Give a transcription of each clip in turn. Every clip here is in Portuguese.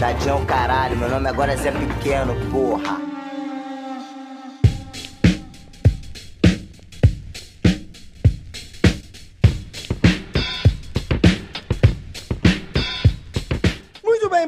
Tadinho é o caralho, meu nome agora é Zé Pequeno, porra.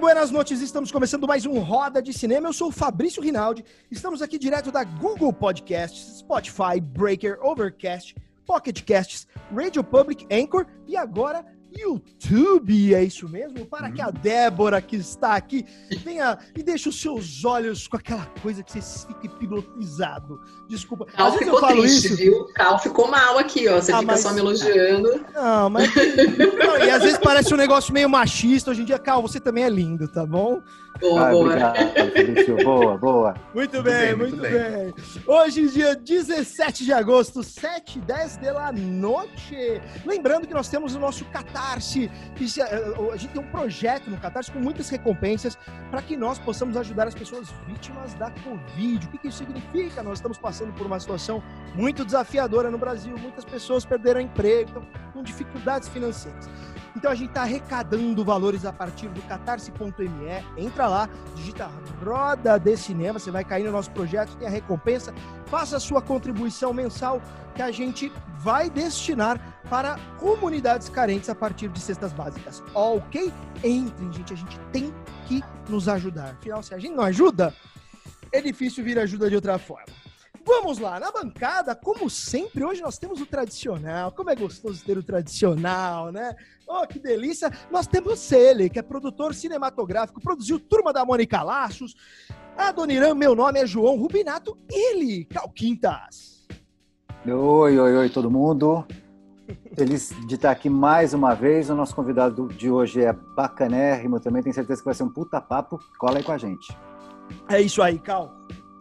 Buenas noites. Estamos começando mais um Roda de Cinema. Eu sou o Fabrício Rinaldi. Estamos aqui direto da Google Podcasts, Spotify, Breaker, Overcast, Pocket Casts, Radio Public, Anchor e agora YouTube. É isso mesmo? Para que a Débora que está aqui venha e deixe os seus olhos com aquela coisa que você fica hipnotizado. Desculpa. Cal Às vezes ficou eu falo triste, isso. viu? Cal ficou mal aqui, ó. Você Ah, fica mas- só me elogiando. Não, mas. Não, e às vezes parece um negócio meio machista. Hoje em dia, Cal, você também é lindo, tá bom? Boa, Ah, boa. obrigado. Boa, boa. Muito, bem, muito, bem, Hoje, dia 17 de agosto, 7 e 10 da noite. Lembrando que nós temos o nosso Catarse. Que eh, a gente tem um projeto no Catarse com muitas recompensas para que nós possamos ajudar as pessoas vítimas da Covid. O que, que isso significa? Nós estamos passando por uma situação muito desafiadora no Brasil. Muitas pessoas perderam emprego, estão com dificuldades financeiras. Então a gente está arrecadando valores a partir do catarse.me. Entra lá, digita Roda de Cinema, você vai cair no nosso projeto, tem a recompensa. Faça a sua contribuição mensal que a gente vai destinar para comunidades carentes a partir de cestas básicas. Ok? Entrem, gente, a gente tem que nos ajudar. Afinal, se a gente não ajuda, é difícil vir ajuda de outra forma. Vamos lá, na bancada, como sempre, hoje nós temos o tradicional. Como é gostoso ter o tradicional, né? Oh, que delícia! Nós temos ele, que é produtor cinematográfico, produziu Turma da Mônica Laços. Adoniran, meu nome é João Rubinato, ele, Cal Quintas. Oi, oi, oi, todo mundo. Feliz de estar aqui mais uma vez. O nosso convidado de hoje é bacanérrimo também. Tenho certeza que vai ser um puta papo. Cola aí com a gente. É isso aí, Cal.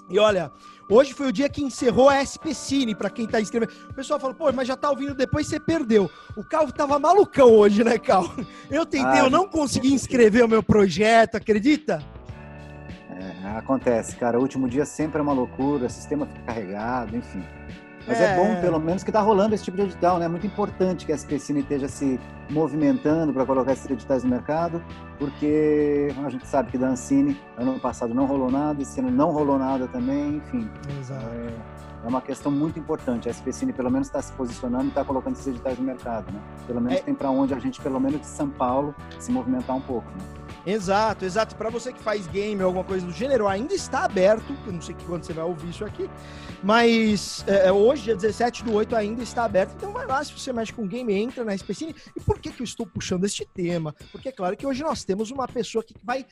E olha, hoje foi o dia que encerrou a SP Cine, pra quem tá inscrevendo. O pessoal falou, pô, mas já tá ouvindo depois, você perdeu. O Cal tava malucão hoje, né, Cal? Eu tentei, Ah, eu não consegui inscrever o meu projeto, acredita? É, acontece, cara. O último dia sempre é uma loucura, o sistema fica carregado, enfim. Mas é, É. bom, pelo menos, que tá rolando esse tipo de edital, né? É muito importante que a SPCine esteja se movimentando para colocar esses editais no mercado, porque a gente sabe que da Ancine, ano passado não rolou nada, esse ano não rolou nada também, enfim. Exato. É uma questão muito importante. A SPCine pelo menos está se posicionando e está colocando esses editais no mercado, né? Pelo menos É. tem para onde a gente, pelo menos de São Paulo, se movimentar um pouco. Né? Exato, exato. Para você que faz game ou alguma coisa do gênero, ainda está aberto. Eu não sei quando você vai ouvir isso aqui, mas é, hoje, dia 17 do 8, ainda está aberto. Então vai lá, se você mexe com game, entra na SPCine. E por que, que eu estou puxando este tema? Porque é claro que hoje nós temos uma pessoa que vai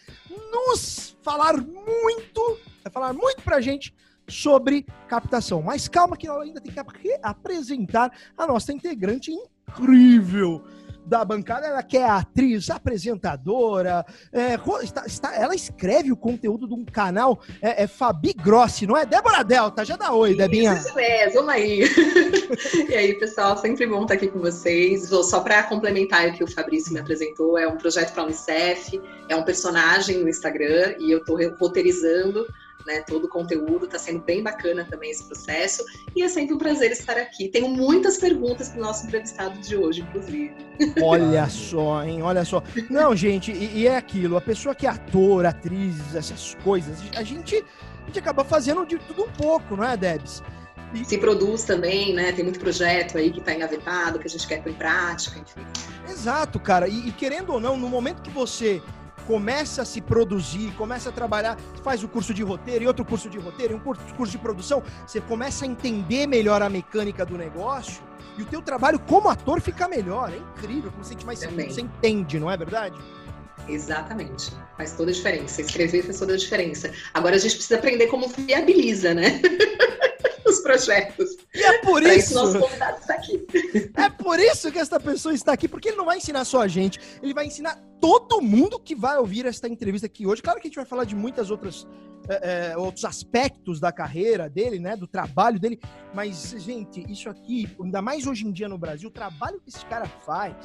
nos falar muito, vai falar muito pra gente sobre captação. Mas calma que ela ainda tem que ap- apresentar a nossa integrante incrível da bancada, ela que é atriz, apresentadora, é, está- está- ela escreve o conteúdo de um canal, é, é Fabi Grossi, não é? Débora Delta, já dá oi, Debinha. Isso é, vamos aí. e aí, pessoal, sempre bom estar aqui com vocês. Vou só para complementar o que o Fabrício me apresentou, é um projeto para a Unicef, é um personagem no Instagram e eu estou roteirizando né, todo o conteúdo, está sendo bem bacana também esse processo e é sempre um prazer estar aqui. Tenho muitas perguntas para o nosso entrevistado de hoje, inclusive. Olha só, hein? Olha só. Não, gente, e, e é aquilo, a pessoa que é ator, atriz, essas coisas, a gente, a gente acaba fazendo de tudo um pouco, não é, Debs? Se produz também, né? Tem muito projeto aí que está engavetado, que a gente quer pôr em prática, enfim. Exato, cara. E, e querendo ou não, no momento que você começa a se produzir, começa a trabalhar, faz o curso de roteiro e outro curso de roteiro, e um curso, de produção, você começa a entender melhor a mecânica do negócio e o teu trabalho como ator fica melhor. É incrível, como você, mais você entende, não é verdade? Exatamente. Faz toda a diferença. Escrever faz toda a diferença. Agora a gente precisa aprender como viabiliza, né? Os projetos. E é por Para isso, isso, nosso convidado está aqui. é por isso que esta pessoa está aqui, porque ele não vai ensinar só a gente, ele vai ensinar todo mundo que vai ouvir esta entrevista aqui hoje. Claro que a gente vai falar de muitas outras é, é, outros aspectos da carreira dele, né, do trabalho dele, mas gente, isso aqui, ainda mais hoje em dia no Brasil, o trabalho que esse cara faz,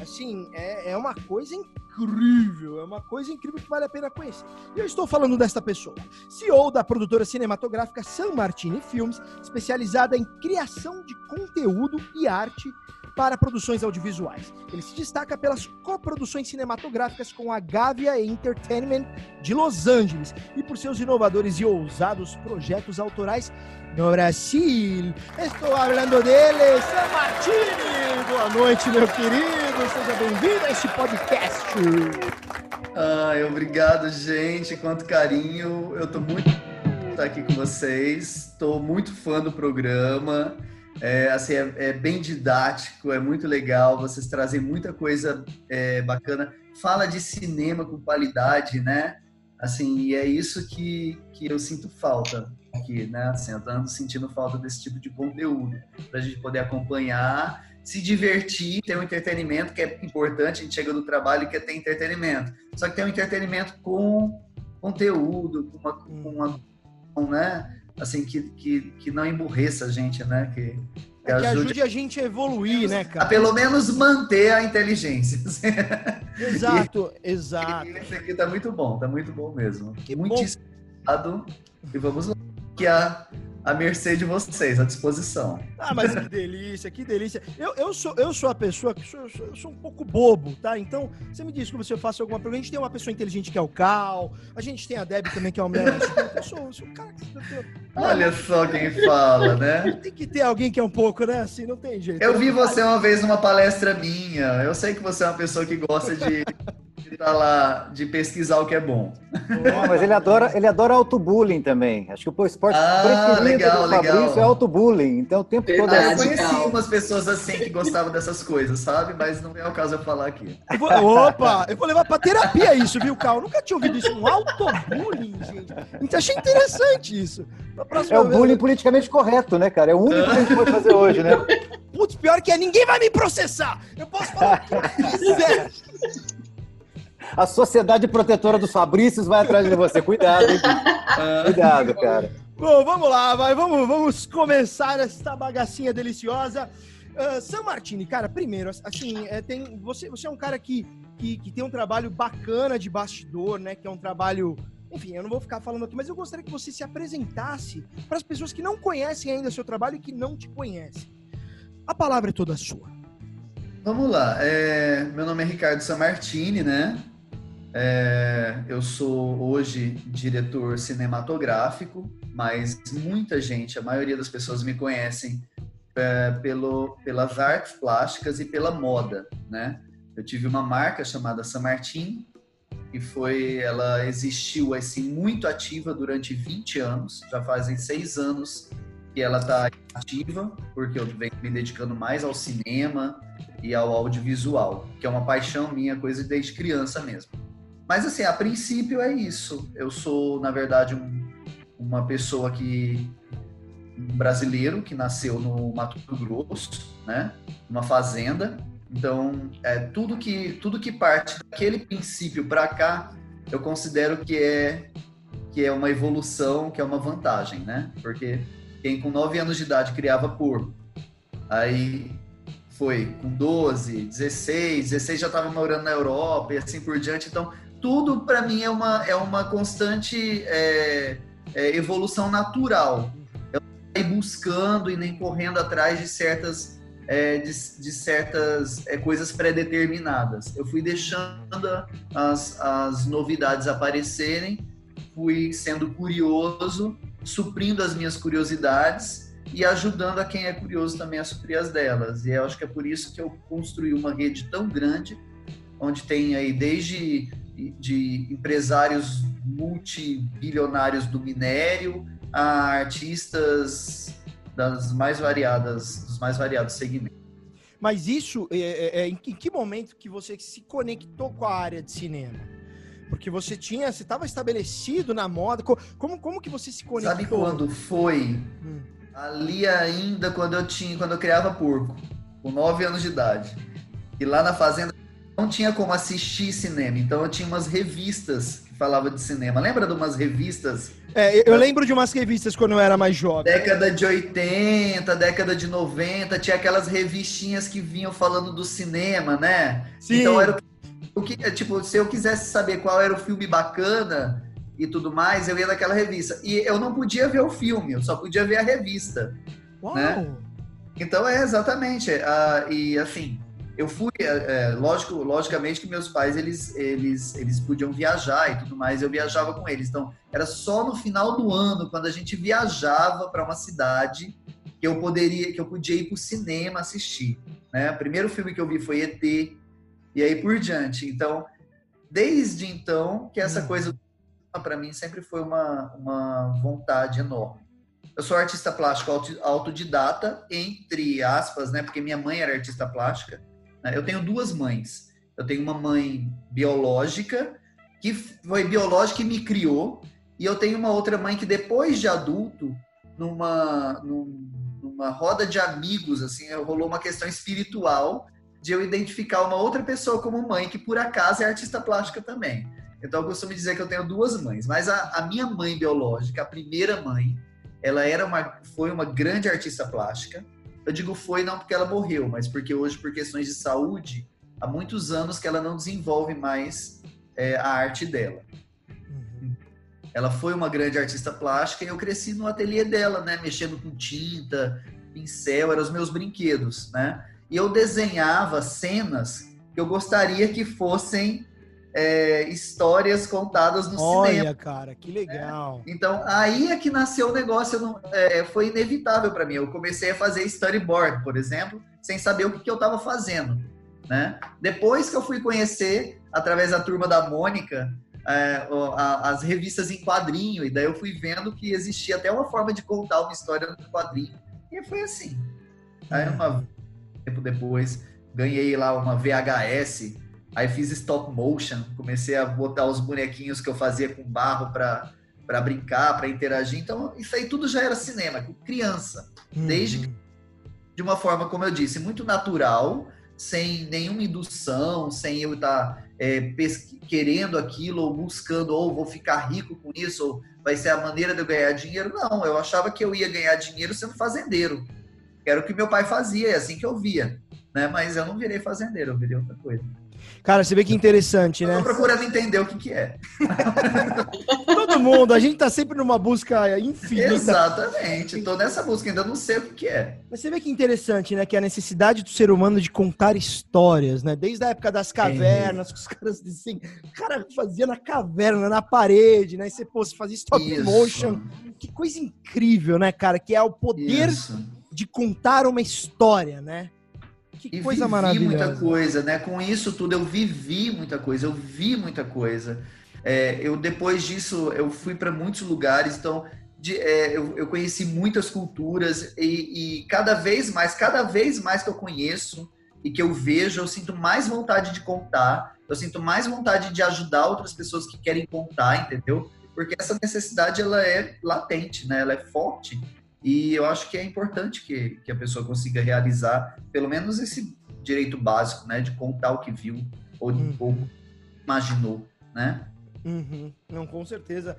assim, é, é uma coisa incrível, é uma coisa incrível que vale a pena conhecer. E eu estou falando desta pessoa, CEO da produtora cinematográfica San Martini Films, especializada em criação de conteúdo e arte para produções audiovisuais. Ele se destaca pelas coproduções cinematográficas com a Gavia Entertainment de Los Angeles e por seus inovadores e ousados projetos autorais no Brasil. Estou falando dele, San Martini. Boa noite, meu querido. Seja bem-vindo a este podcast. Ai, obrigado, gente. Quanto carinho. Eu tô muito estar aqui com vocês. Estou muito fã do programa. É, assim, é, é, bem didático, é muito legal, vocês trazem muita coisa é, bacana. Fala de cinema com qualidade, né? Assim, e é isso que, que eu sinto falta aqui, né? Assim, eu ando sentindo falta desse tipo de conteúdo, para a gente poder acompanhar, se divertir, ter um entretenimento que é importante, a gente chega do trabalho e quer ter entretenimento. Só que tem um entretenimento com conteúdo, com uma, com uma né? Assim, que, que, que não emburreça a gente, né? Que, que, é que ajude... ajude... a gente a evoluir, né, cara? A pelo menos manter a inteligência. Exato, e, exato. E esse aqui tá muito bom, tá muito bom mesmo. Que Muitíssimo bom. E vamos lá. Que a à mercê de vocês, à disposição. Ah, mas que delícia, que delícia. Eu, eu, sou, eu sou a pessoa que sou, eu sou, sou um pouco bobo, tá? Então, você me diz que você faça alguma pergunta. A gente tem uma pessoa inteligente que é o Cal, a gente tem a Deb também, que é o mulher. Eu sou, eu sou um cara que. Olha só quem fala, né? Tem que ter alguém que é um pouco, né? Assim, não tem jeito. Eu vi você uma vez numa palestra minha. Eu sei que você é uma pessoa que gosta de tá lá de pesquisar o que é bom. Não, mas ele adora, ele adora autobullying também. Acho que o esporte ah, legal, do Fabrício legal. é autobullying. Então o tempo todo é Eu conheci umas pessoas assim que gostavam dessas coisas, sabe? Mas não é o caso eu falar aqui. Eu vou, opa, eu vou levar pra terapia isso, viu? Eu nunca tinha ouvido isso, um autobullying, gente. Então achei interessante isso. É o bullying politicamente correto, né, cara? É o único que a gente pode fazer hoje, né? Putz, pior que é, ninguém vai me processar. Eu posso falar o que eu quiser a Sociedade Protetora dos Fabrícios vai atrás de você. Cuidado, hein? Cuidado, cara. Bom, vamos lá, vai. Vamos, vamos começar essa bagacinha deliciosa. Uh, Martini, cara, primeiro, assim, é, tem, você, você é um cara que, que, que tem um trabalho bacana de bastidor, né? Que é um trabalho enfim, eu não vou ficar falando aqui, mas eu gostaria que você se apresentasse para as pessoas que não conhecem ainda seu trabalho e que não te conhecem. A palavra é toda sua. Vamos lá. É, meu nome é Ricardo Samartini, né? É, eu sou hoje diretor cinematográfico, mas muita gente, a maioria das pessoas me conhecem é, pelo, pelas artes plásticas e pela moda, né? Eu tive uma marca chamada San Martin e foi, ela existiu assim muito ativa durante 20 anos, já fazem seis anos que ela está ativa, porque eu venho me dedicando mais ao cinema e ao audiovisual, que é uma paixão minha, coisa desde criança mesmo. Mas assim, a princípio é isso. Eu sou, na verdade, um, uma pessoa que um brasileiro que nasceu no Mato Grosso, né? Uma fazenda. Então, é tudo que tudo que parte daquele princípio para cá, eu considero que é que é uma evolução, que é uma vantagem, né? Porque quem com 9 anos de idade criava porco, aí foi com 12, 16, 16 já estava morando na Europa e assim por diante. Então, tudo para mim é uma, é uma constante é, é, evolução natural. Eu ir buscando e nem correndo atrás de certas, é, de, de, certas é, coisas pré-determinadas. Eu fui deixando as, as novidades aparecerem, fui sendo curioso, suprindo as minhas curiosidades e ajudando a quem é curioso também a suprir as delas. E eu acho que é por isso que eu construí uma rede tão grande, onde tem aí desde de empresários multibilionários do minério a artistas das mais variadas, dos mais variados segmentos. Mas isso, é, é, é, em que momento que você se conectou com a área de cinema? Porque você tinha, você estava estabelecido na moda. Como, como que você se conectou? Sabe quando foi? Hum. Ali ainda quando eu tinha, quando eu criava porco, com nove anos de idade. E lá na fazenda não tinha como assistir cinema, então eu tinha umas revistas que falavam de cinema. Lembra de umas revistas? É, eu lembro de umas revistas quando eu era mais jovem. Década de 80, década de 90, tinha aquelas revistinhas que vinham falando do cinema, né? Sim. Então era o que, tipo, se eu quisesse saber qual era o filme bacana e tudo mais, eu ia naquela revista. E eu não podia ver o filme, eu só podia ver a revista. Uau! Né? Então é exatamente. Uh, e assim, eu fui, é, lógico, logicamente que meus pais eles, eles, eles podiam viajar e tudo mais, eu viajava com eles. Então era só no final do ano, quando a gente viajava para uma cidade, que eu poderia, que eu podia ir para o cinema assistir. Né? O primeiro filme que eu vi foi ET e aí por diante. Então, desde então que essa coisa para mim sempre foi uma, uma vontade enorme. Eu sou artista plástico autodidata, entre aspas, né? Porque minha mãe era artista plástica. Né? Eu tenho duas mães. Eu tenho uma mãe biológica, que foi biológica e me criou, e eu tenho uma outra mãe que depois de adulto, numa, numa roda de amigos, assim, rolou uma questão espiritual de eu identificar uma outra pessoa como mãe, que por acaso é artista plástica também. Então eu costumo dizer que eu tenho duas mães, mas a, a minha mãe biológica, a primeira mãe, ela era uma, foi uma grande artista plástica. Eu digo foi não porque ela morreu, mas porque hoje, por questões de saúde, há muitos anos que ela não desenvolve mais é, a arte dela. Uhum. Ela foi uma grande artista plástica e eu cresci no ateliê dela, né? Mexendo com tinta, pincel, eram os meus brinquedos, né? E eu desenhava cenas que eu gostaria que fossem é, histórias contadas no Olha, cinema. Olha, cara, que legal. É. Então, aí é que nasceu o negócio, não, é, foi inevitável para mim. Eu comecei a fazer storyboard, por exemplo, sem saber o que, que eu estava fazendo. Né? Depois que eu fui conhecer, através da turma da Mônica, é, as revistas em quadrinho, e daí eu fui vendo que existia até uma forma de contar uma história no quadrinho. E foi assim. Aí, uma, tempo depois, ganhei lá uma VHS Aí fiz stop motion, comecei a botar os bonequinhos que eu fazia com barro para para brincar, para interagir. Então, isso aí tudo já era cinema, com criança. Uhum. Desde de uma forma, como eu disse, muito natural, sem nenhuma indução, sem eu estar tá, é, querendo aquilo ou buscando, ou vou ficar rico com isso, ou vai ser a maneira de eu ganhar dinheiro. Não, eu achava que eu ia ganhar dinheiro sendo fazendeiro. Era o que meu pai fazia, é assim que eu via. Né? Mas eu não virei fazendeiro, eu virei outra coisa. Cara, você vê que interessante, né? Eu tô procurando entender o que, que é. Todo mundo, a gente tá sempre numa busca infinita. Exatamente, tô nessa busca, ainda não sei o que, que é. Mas você vê que interessante, né? Que é a necessidade do ser humano de contar histórias, né? Desde a época das cavernas, é. que os caras assim, o cara fazia na caverna, na parede, né? E você, pô, você fazia stop Isso. motion. Que coisa incrível, né, cara? Que é o poder Isso. de contar uma história, né? Que e coisa maravilhosa. muita coisa, né? Com isso tudo eu vivi muita coisa, eu vi muita coisa. É, eu depois disso eu fui para muitos lugares, então de, é, eu, eu, conheci muitas culturas e, e, cada vez mais, cada vez mais que eu conheço e que eu vejo, eu sinto mais vontade de contar, eu sinto mais vontade de ajudar outras pessoas que querem contar, entendeu? Porque essa necessidade ela é latente, né? Ela é forte e eu acho que é importante que, que a pessoa consiga realizar pelo menos esse direito básico, né? De contar o que viu ou, hum. ou imaginou, né? Uhum. Não, com certeza.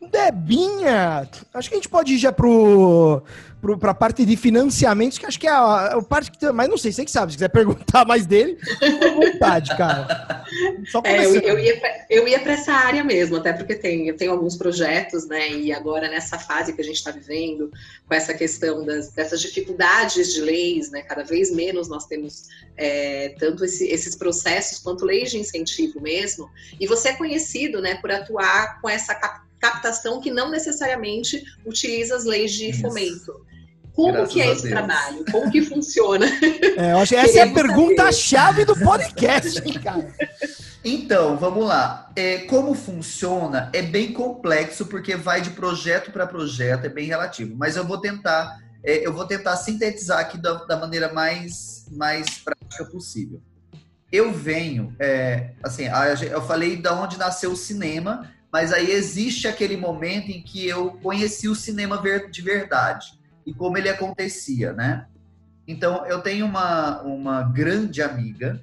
Debinha, acho que a gente pode ir já pro, pro, pra parte de financiamentos, que acho que é a, a parte que. Mas não sei, você que sabe, se quiser perguntar mais dele, fica à vontade, cara. Só é, eu, eu, ia pra, eu ia para essa área mesmo, até porque tem, eu tenho alguns projetos, né? E agora nessa fase que a gente está vivendo, com essa questão das, dessas dificuldades de leis, né? Cada vez menos nós temos é, tanto esse, esses processos quanto leis de incentivo mesmo. E você é conhecido, né, por atuar com essa captação que não necessariamente utiliza as leis de Isso. fomento. Como Graças que é esse Deus. trabalho? Como que funciona? É, eu acho que essa é a pergunta-chave do podcast, cara. Então, vamos lá. É, como funciona é bem complexo, porque vai de projeto para projeto, é bem relativo. Mas eu vou tentar, é, eu vou tentar sintetizar aqui da, da, maneira mais, mais prática possível eu venho, é, assim, eu falei de onde nasceu o cinema, mas aí existe aquele momento em que eu conheci o cinema de verdade e como ele acontecia, né? Então, eu tenho uma, uma grande amiga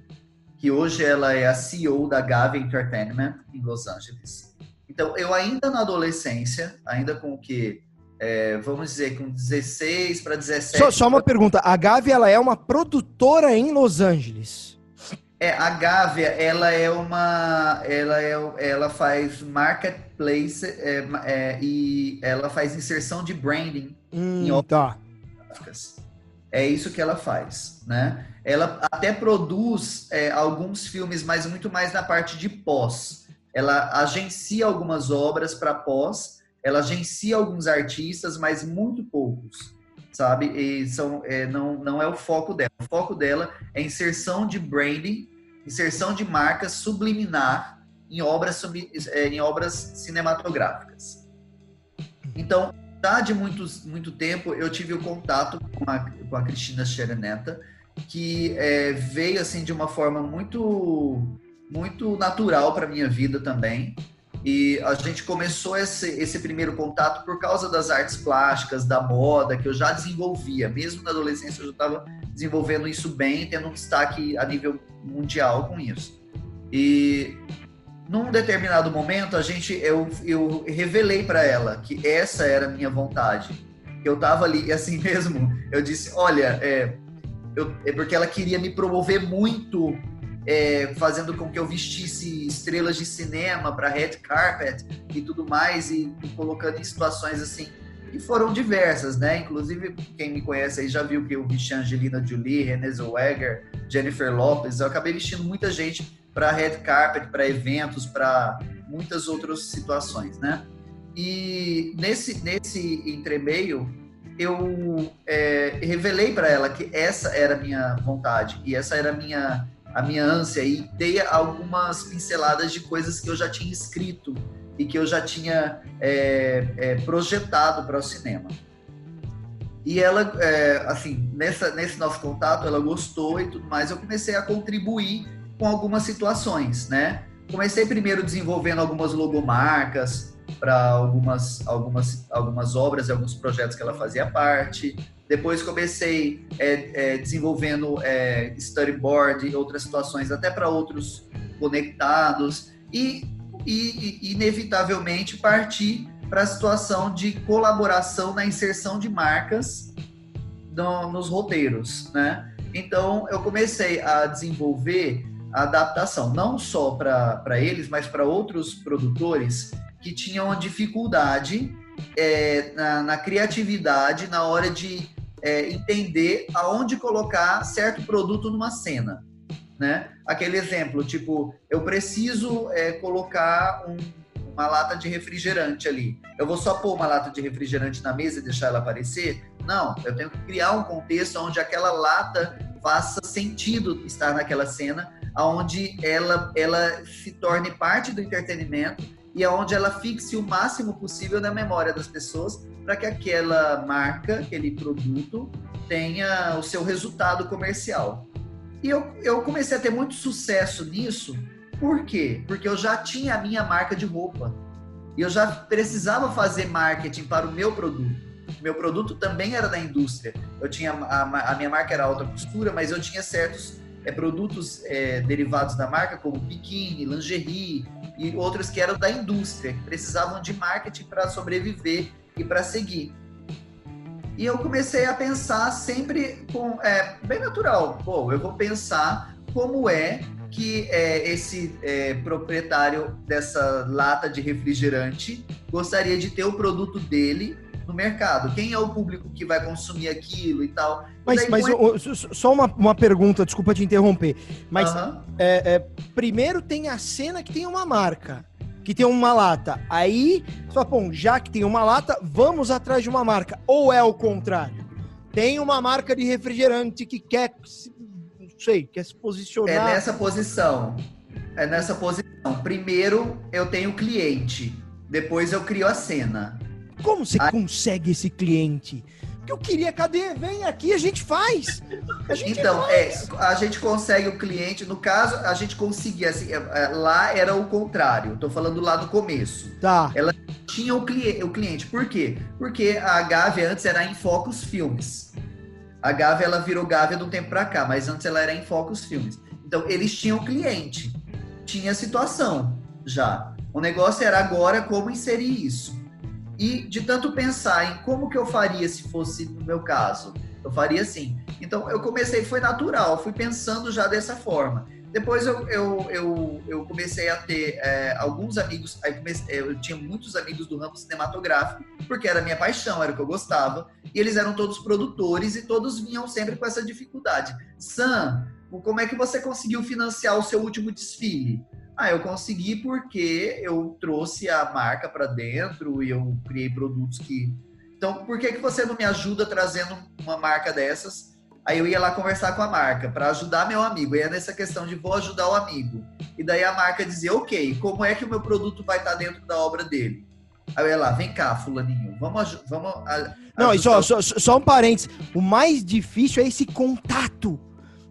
que hoje ela é a CEO da Gavia Entertainment em Los Angeles. Então, eu ainda na adolescência, ainda com o que, é, vamos dizer, com 16 para 17... Só, só uma pergunta, a Gavia ela é uma produtora em Los Angeles? É, a Gávea, ela é uma, ela é, ela faz marketplace é, é, e ela faz inserção de branding hum, em tá. É isso que ela faz, né? Ela até produz é, alguns filmes, mas muito mais na parte de pós. Ela agencia algumas obras para pós, ela agencia alguns artistas, mas muito poucos, sabe? E são, é, não, não é o foco dela. O foco dela é inserção de branding, inserção de marcas subliminar em obras, é, em obras cinematográficas. Então, já de muitos, muito tempo, eu tive o contato com a, com a Cristina Xereneta, que é, veio assim de uma forma muito muito natural para minha vida também. E a gente começou esse, esse primeiro contato por causa das artes plásticas, da moda, que eu já desenvolvia. Mesmo na adolescência, eu já estava desenvolvendo isso bem, tendo um destaque a nível mundial com isso. E num determinado momento, a gente, eu, eu revelei para ela que essa era a minha vontade. Eu estava ali, e assim mesmo, eu disse: olha, é, eu, é porque ela queria me promover muito, é, fazendo com que eu vestisse estrelas de cinema para red carpet e tudo mais, e me colocando em situações assim que foram diversas, né? Inclusive, quem me conhece aí já viu que eu vesti Angelina Jolie, Renée Zellweger, Jennifer Lopez. Eu acabei vestindo muita gente para red carpet, para eventos, para muitas outras situações, né? E nesse, nesse entremeio, eu é, revelei para ela que essa era a minha vontade e essa era a minha, a minha ânsia e dei algumas pinceladas de coisas que eu já tinha escrito e que eu já tinha é, é, projetado para o cinema. E ela, é, assim, nessa, nesse nosso contato, ela gostou e tudo mais. Eu comecei a contribuir com algumas situações, né? Comecei primeiro desenvolvendo algumas logomarcas, para algumas, algumas, algumas obras e alguns projetos que ela fazia parte. Depois comecei é, é, desenvolvendo é, storyboard e outras situações, até para outros conectados. E, e, inevitavelmente, parti para a situação de colaboração na inserção de marcas no, nos roteiros, né? Então, eu comecei a desenvolver a adaptação, não só para eles, mas para outros produtores que tinham dificuldade é, na, na, criatividade na hora de é, entender aonde colocar certo produto numa cena. Né? Aquele exemplo, tipo, eu preciso é, colocar um, uma lata de refrigerante ali. Eu vou só pôr uma lata de refrigerante na mesa e deixar ela aparecer? Não, eu tenho que criar um contexto onde aquela lata faça sentido estar naquela cena, onde ela, ela se torne parte do entretenimento e aonde ela fixe o máximo possível na memória das pessoas para que aquela marca, aquele produto tenha o seu resultado comercial. E eu, eu comecei a ter muito sucesso nisso, por quê? Porque eu já tinha a minha marca de roupa. E eu já precisava fazer marketing para o meu produto. Meu produto também era da indústria. Eu tinha a, a minha marca era alta costura, mas eu tinha certos é, produtos é, derivados da marca, como biquíni, lingerie, e outros que eram da indústria, que precisavam de marketing para sobreviver e para seguir. E eu comecei a pensar sempre com é bem natural. Pô, eu vou pensar como é que é, esse é, proprietário dessa lata de refrigerante gostaria de ter o produto dele no mercado. Quem é o público que vai consumir aquilo e tal. Mas, mas só uma, uma pergunta, desculpa te interromper. Mas é, é, primeiro tem a cena que tem uma marca, que tem uma lata. Aí, só bom, já que tem uma lata, vamos atrás de uma marca. Ou é o contrário? Tem uma marca de refrigerante que quer, não sei, quer se posicionar. É nessa posição. É nessa posição. Primeiro eu tenho o cliente, depois eu crio a cena. Como você Aí... consegue esse cliente? Porque eu queria, cadê? Vem aqui, a gente faz. A gente então, faz. É, a gente consegue o cliente, no caso, a gente conseguia, assim, é, é, lá era o contrário, tô falando lá do começo. Tá. Ela tinha o, cli o cliente, por quê? Porque a Gávea antes era em Focus Filmes. A Gávea, ela virou Gávea do tempo pra cá, mas antes ela era em Focus Filmes. Então, eles tinham cliente, tinha situação já. O negócio era agora como inserir isso. E de tanto pensar em como que eu faria se fosse no meu caso, eu faria assim. Então eu comecei, foi natural, fui pensando já dessa forma. Depois eu, eu, eu, eu comecei a ter é, alguns amigos, comecei, eu tinha muitos amigos do ramo cinematográfico, porque era minha paixão, era o que eu gostava, e eles eram todos produtores e todos vinham sempre com essa dificuldade. Sam, como é que você conseguiu financiar o seu último desfile? Ah, eu consegui porque eu trouxe a marca para dentro e eu criei produtos que. Então, por que, que você não me ajuda trazendo uma marca dessas? Aí eu ia lá conversar com a marca para ajudar meu amigo. E é nessa questão de vou ajudar o amigo. E daí a marca dizia, ok, como é que o meu produto vai estar dentro da obra dele? Aí eu ia lá, vem cá, fulaninho, vamos, vamos Não, e só, só, só um parênteses. O mais difícil é esse contato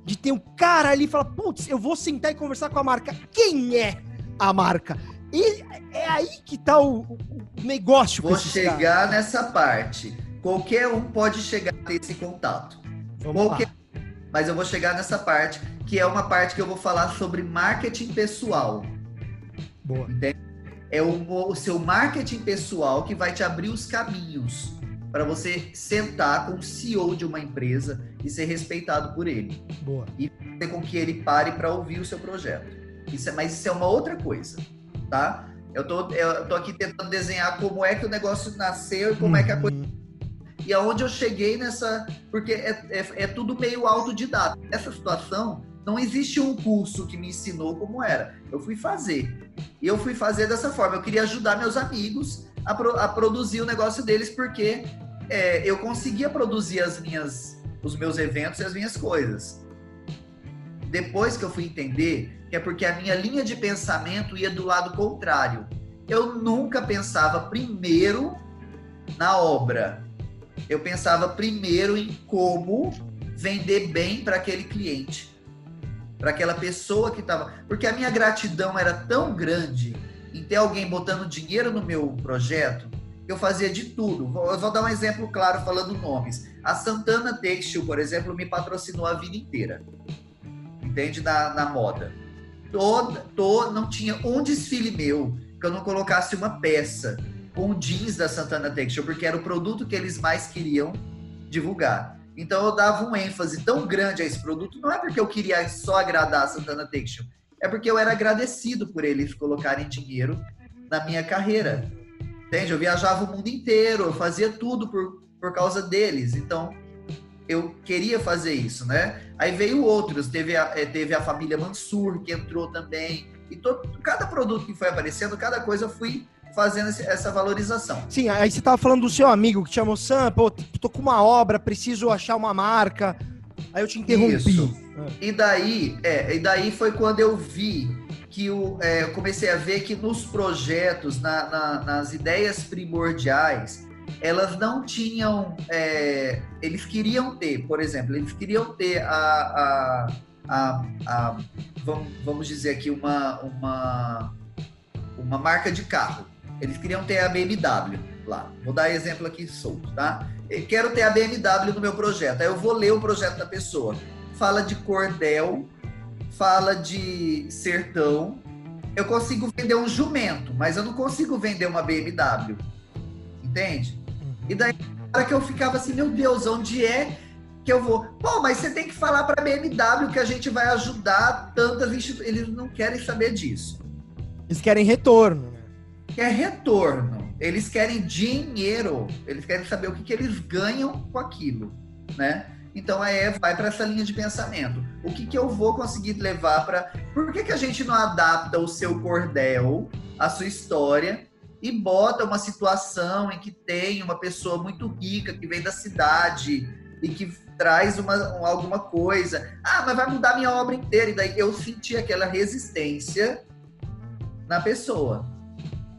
de ter um cara ali e falar, putz, eu vou sentar e conversar com a marca. Quem é a marca? E é aí que tá o, o negócio. Vou chegar nessa parte. Qualquer um pode chegar a ter esse contato. Qualquer... Mas eu vou chegar nessa parte, que é uma parte que eu vou falar sobre marketing pessoal. Boa. É o, o seu marketing pessoal que vai te abrir os caminhos para você sentar com o CEO de uma empresa e ser respeitado por ele. Boa. E fazer com que ele pare para ouvir o seu projeto. Isso é, mas isso é uma outra coisa, tá? Eu tô, eu tô aqui tentando desenhar como é que o negócio nasceu e como uhum. é que a coisa. Uhum. E aonde eu cheguei nessa. Porque é, é, é tudo meio autodidata. Essa situação, não existe um curso que me ensinou como era. Eu fui fazer. E eu fui fazer dessa forma. Eu queria ajudar meus amigos a, pro, a produzir o negócio deles, porque é, eu conseguia produzir as minhas, os meus eventos e as minhas coisas. Depois que eu fui entender que é porque a minha linha de pensamento ia do lado contrário. Eu nunca pensava primeiro na obra. Eu pensava primeiro em como vender bem para aquele cliente, para aquela pessoa que estava. Porque a minha gratidão era tão grande em ter alguém botando dinheiro no meu projeto, eu fazia de tudo. Eu vou dar um exemplo claro falando nomes. A Santana Textil, por exemplo, me patrocinou a vida inteira. Entende? Na, na moda. Toda, toda, não tinha um desfile meu que eu não colocasse uma peça com jeans da Santana Textil, porque era o produto que eles mais queriam divulgar. Então eu dava um ênfase tão grande a esse produto, não é porque eu queria só agradar a Santana Textil, é porque eu era agradecido por eles colocarem dinheiro na minha carreira. Entende? Eu viajava o mundo inteiro, eu fazia tudo por, por causa deles. Então, eu queria fazer isso, né? Aí veio outros, teve a, eh, teve a família Mansur, que entrou também. E todo, cada produto que foi aparecendo, cada coisa eu fui fazendo essa valorização. Sim, aí você tava falando do seu amigo que te chamou Sam, pô, tô com uma obra, preciso achar uma marca. Aí eu te interrompi. Isso. E daí, é, e daí foi quando eu vi que o, é, eu comecei a ver que nos projetos, na, na, nas ideias primordiais, elas não tinham. É, eles queriam ter, por exemplo, eles queriam ter a. a, a, a vamos, vamos dizer aqui, uma, uma, uma marca de carro. Eles queriam ter a BMW lá. Vou dar exemplo aqui solto, tá? Eu quero ter a BMW no meu projeto. Aí eu vou ler o projeto da pessoa. Fala de cordel, fala de sertão. Eu consigo vender um jumento, mas eu não consigo vender uma BMW. Entende? E daí, na hora que eu ficava assim, meu Deus, onde é que eu vou? Pô, mas você tem que falar para a BMW que a gente vai ajudar tantas instituições. Eles não querem saber disso. Eles querem retorno. Né? Quer retorno. Eles querem dinheiro. Eles querem saber o que, que eles ganham com aquilo, né? Então é vai para essa linha de pensamento. O que, que eu vou conseguir levar para. Por que, que a gente não adapta o seu cordel, a sua história, e bota uma situação em que tem uma pessoa muito rica que vem da cidade e que traz uma, alguma coisa. Ah, mas vai mudar minha obra inteira. E daí eu senti aquela resistência na pessoa.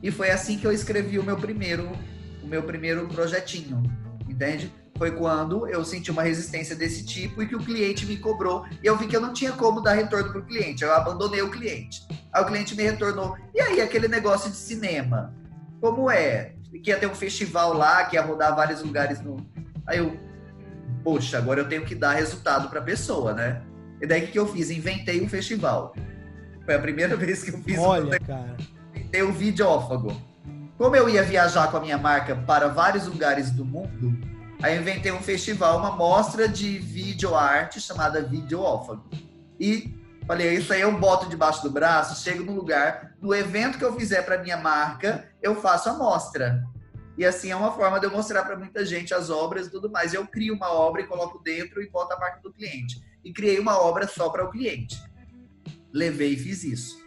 E foi assim que eu escrevi o meu primeiro, o meu primeiro projetinho, entende? foi quando eu senti uma resistência desse tipo e que o cliente me cobrou. E eu vi que eu não tinha como dar retorno para o cliente. Eu abandonei o cliente. Aí o cliente me retornou. E aí, aquele negócio de cinema? Como é? Que ia ter um festival lá, que ia rodar vários lugares no. Aí eu, poxa, agora eu tenho que dar resultado para a pessoa, né? E daí o que, eu fiz? Inventei um festival. Foi a primeira vez que eu fiz Olha, um cara. O videófago. Como eu ia viajar com a minha marca para vários lugares do mundo, aí eu inventei um festival, uma mostra de videoarte chamada Videófago. E falei, isso aí eu boto debaixo do braço, chego no lugar, no evento que eu fizer para minha marca, eu faço a mostra. E assim é uma forma de eu mostrar para muita gente as obras e tudo mais. Eu crio uma obra e coloco dentro e boto a marca do cliente. E criei uma obra só para o cliente. Levei e fiz isso.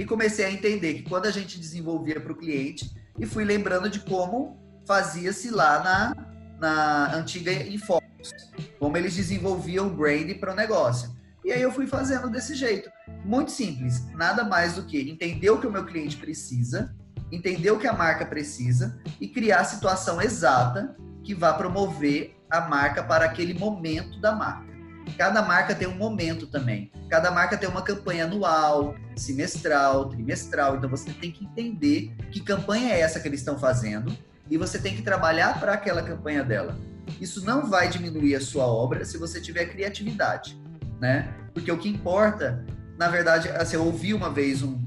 E comecei a entender que quando a gente desenvolvia para o cliente, e fui lembrando de como fazia-se lá na, na antiga Infocus, como eles desenvolviam o brand para o negócio. E aí eu fui fazendo desse jeito. Muito simples, nada mais do que entender o que o meu cliente precisa, entender o que a marca precisa e criar a situação exata que vai promover a marca para aquele momento da marca. Cada marca tem um momento também. Cada marca tem uma campanha anual, semestral, trimestral. Então você tem que entender que campanha é essa que eles estão fazendo e você tem que trabalhar para aquela campanha dela. Isso não vai diminuir a sua obra se você tiver criatividade, né? Porque o que importa, na verdade, assim, eu ouvi uma vez um,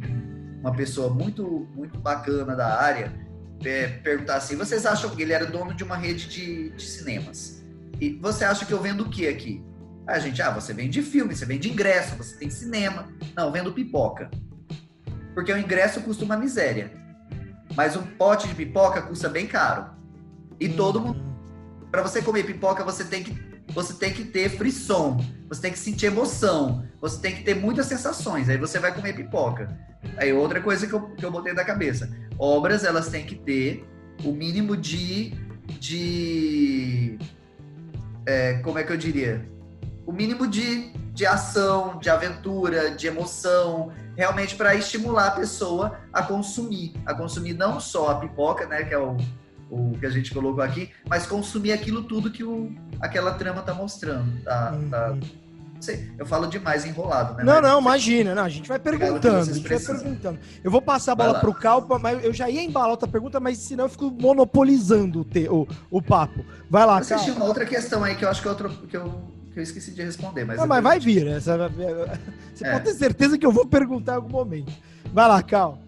uma pessoa muito muito bacana da área é, perguntar assim: vocês acham que ele era dono de uma rede de, de cinemas? E você acha que eu vendo o que aqui? A gente, ah, você vende filme, você vende ingresso, você tem cinema. Não, vendo pipoca. Porque o ingresso custa uma miséria. Mas um pote de pipoca custa bem caro. E todo mundo. Para você comer pipoca, você tem que você tem que ter frisson, você tem que sentir emoção, você tem que ter muitas sensações, aí você vai comer pipoca. Aí outra coisa que eu, que eu botei na cabeça, obras elas têm que ter o mínimo de, de é, como é que eu diria? O mínimo de, de ação, de aventura, de emoção, realmente para estimular a pessoa a consumir, a consumir não só a pipoca, né, que é o, o que a gente colocou aqui, mas consumir aquilo tudo que o, aquela trama tá mostrando. Tá, uhum. tá, eu falo demais enrolado, né? Não, não, imagina. Não, a gente vai perguntando. A gente vai perguntando. Eu vou passar a bola pro Calpa, mas eu já ia embalar outra pergunta, mas senão eu fico monopolizando o, te, o, o papo. Vai lá, Calpa. uma outra questão aí que eu acho que, é outro, que, eu, que eu esqueci de responder. Mas, não, mas vai vir. Essa, você é. pode ter certeza que eu vou perguntar em algum momento. Vai lá, Cal.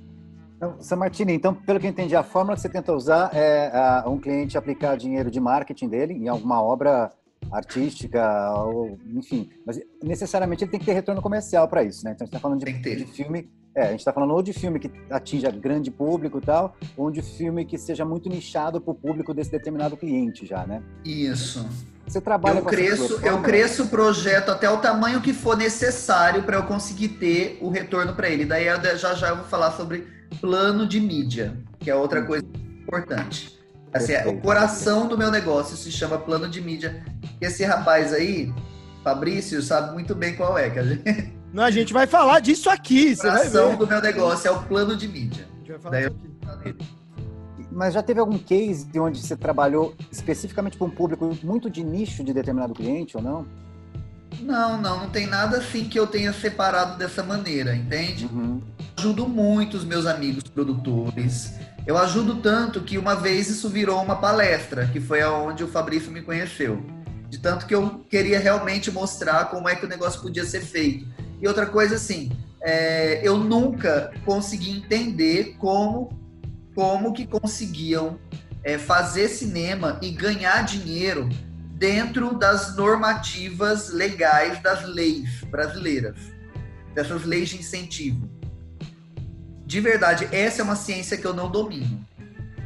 Então, Samartini, então, pelo que eu entendi, a fórmula que você tenta usar é a, um cliente aplicar dinheiro de marketing dele em alguma obra artística, ou, enfim. Mas necessariamente ele tem que ter retorno comercial para isso, né? Então a gente está falando de, de, filme. É, a gente está falando ou de filme que atinja grande público e tal, ou de filme que seja muito nichado para o público desse determinado cliente já, né? Isso. Você trabalha eu cresço, eu cresço o projeto até o tamanho que for necessário para eu conseguir ter o retorno para ele. Daí já já eu vou falar sobre plano de mídia, que é outra coisa importante. Assim, é, o coração do meu negócio se chama plano de mídia. Esse rapaz aí, Fabrício, sabe muito bem qual é. Que a, gente... Não, a gente vai falar disso aqui. O coração do meu negócio é o plano de mídia. A gente vai falar Daí eu... Mas já teve algum case onde você trabalhou especificamente para um público muito de nicho de determinado cliente ou não? Não, não, não tem nada assim que eu tenha separado dessa maneira, entende? Uhum. Ajudo muito os meus amigos produtores. Eu ajudo tanto que uma vez isso virou uma palestra, que foi aonde o Fabrício me conheceu. De tanto que eu queria realmente mostrar como é que o negócio podia ser feito. E outra coisa assim, é, eu nunca consegui entender como, como que conseguiam é, fazer cinema e ganhar dinheiro dentro das normativas legais das leis brasileiras, dessas leis de incentivo. De verdade, essa é uma ciência que eu não domino.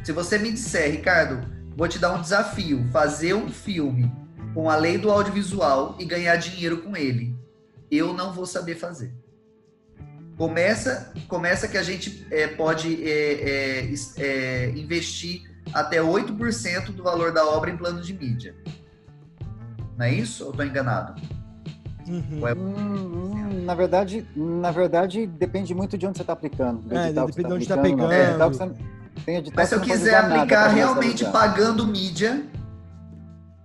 Se você me disser, Ricardo, vou te dar um desafio, fazer um filme com a lei do audiovisual e ganhar dinheiro com ele, eu não vou saber fazer. Começa, começa que a gente é, pode é, é, é investir até 8% do valor da obra em plano de mídia. Não é isso? Ou estou enganado? Uhum. É... Hum, na verdade, na verdade, depende muito de onde você está aplicando. É, depende de tá onde está pegando. É, Mas se eu quiser aplicar realmente pagando mídia,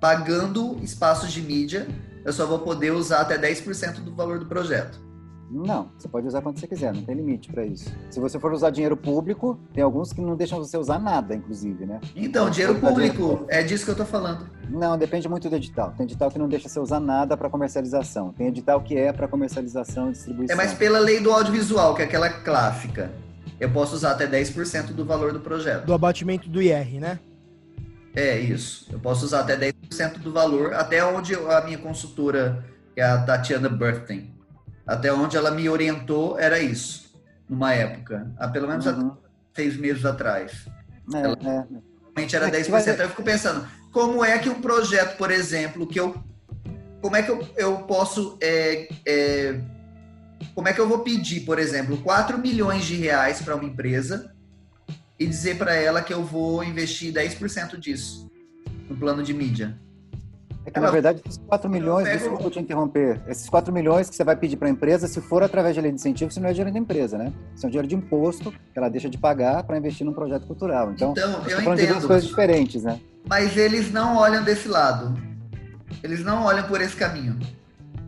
pagando espaços de mídia, eu só vou poder usar até 10% do valor do projeto. Não, você pode usar quando você quiser, não tem limite para isso. Se você for usar dinheiro público, tem alguns que não deixam você usar nada, inclusive, né? Então, dinheiro público, é disso que eu tô falando. Não, depende muito do edital. Tem edital que não deixa você usar nada para comercialização. Tem edital que é para comercialização e distribuição. É, mas pela lei do audiovisual, que é aquela clássica, eu posso usar até 10% do valor do projeto. Do abatimento do IR, né? É, isso. Eu posso usar até 10% do valor, até onde a minha consultora, que é a Tatiana Birthday, até onde ela me orientou, era isso, numa época. Há pelo menos Uhum. há seis meses atrás. É, Ela- é. Realmente era É que 10%. vai Eu fico pensando, como é que um projeto, por exemplo, que eu. Como é que eu, eu posso. é, é, como é que eu vou pedir, por exemplo, 4 milhões de reais para uma empresa e dizer para ela que eu vou investir 10% disso no plano de mídia? É que, na verdade, esses 4 milhões, pego- desculpa te interromper, esses 4 milhões que você vai pedir para a empresa, se for através de lei de incentivo, isso não é dinheiro da empresa, né? Isso é um dinheiro de imposto que ela deixa de pagar para investir num projeto cultural. Então, Então, eu falando de duas entendo. coisas diferentes, né? Mas eles não olham desse lado. Eles não olham por esse caminho.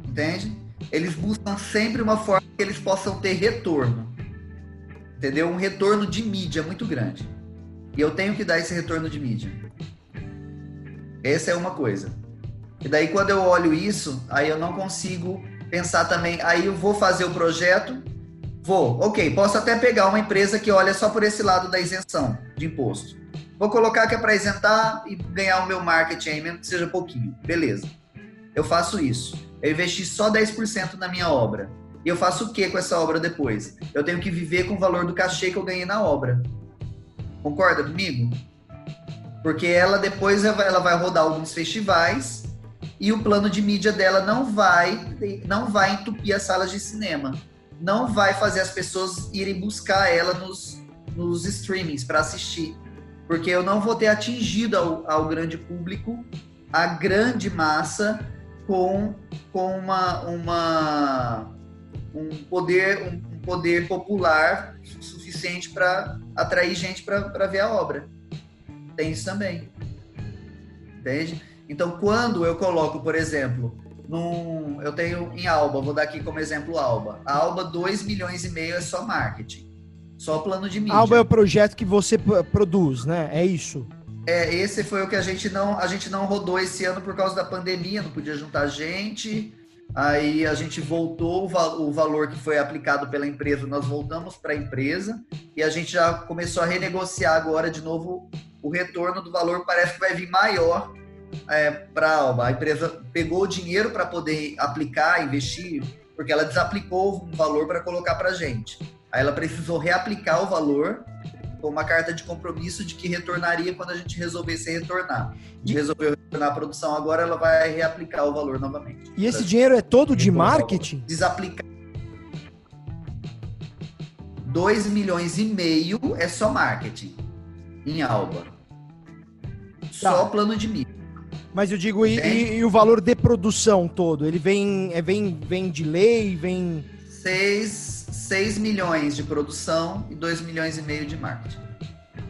Entende? Eles buscam sempre uma forma que eles possam ter retorno. Entendeu? Um retorno de mídia muito grande. E eu tenho que dar esse retorno de mídia. Essa é uma coisa. E daí quando eu olho isso, aí eu não consigo pensar também, aí eu vou fazer o projeto, vou, ok, posso até pegar uma empresa que olha só por esse lado da isenção de imposto. Vou colocar que é para isentar e ganhar o meu marketing mesmo que seja pouquinho. Beleza. Eu faço isso. Eu investi só 10% na minha obra. E eu faço o que com essa obra depois? Eu tenho que viver com o valor do cachê que eu ganhei na obra. Concorda comigo? Porque ela depois ela vai rodar alguns festivais e o plano de mídia dela não vai não vai entupir as salas de cinema. Não vai fazer as pessoas irem buscar ela nos, nos streamings para assistir porque eu não vou ter atingido ao, ao, grande público, a grande massa, com, com uma, uma, um, poder, um, poder popular suficiente para atrair gente para ver a obra. Tem isso também. Entende? Então, quando eu coloco, por exemplo, num, eu tenho em Alba, vou dar aqui como exemplo Alba. A Alba, 2 milhões e meio é só marketing. Só plano de mídia. Alba é o projeto que você produz, né? É isso. É, esse foi o que a gente não a gente não rodou esse ano por causa da pandemia, não podia juntar gente. Aí a gente voltou o, val o valor que foi aplicado pela empresa, nós voltamos para a empresa e a gente já começou a renegociar agora de novo o retorno do valor, parece que vai vir maior é, para a Alba. A empresa pegou o dinheiro para poder aplicar, investir, porque ela desaplicou um valor para colocar para a gente. Aí ela precisou reaplicar o valor com uma carta de compromisso de que retornaria quando a gente resolvesse retornar. De resolveu retornar a produção agora, ela vai reaplicar o valor novamente. E esse dinheiro é todo de marketing? Desaplicar. 2 milhões e meio é só marketing em Alba. Só Tá. plano de mídia. Mas eu digo, e, e- e o valor de produção todo? Ele vem, é, vem, vem de lei, vem. 6, 6 milhões de produção e 2 milhões e meio de marketing.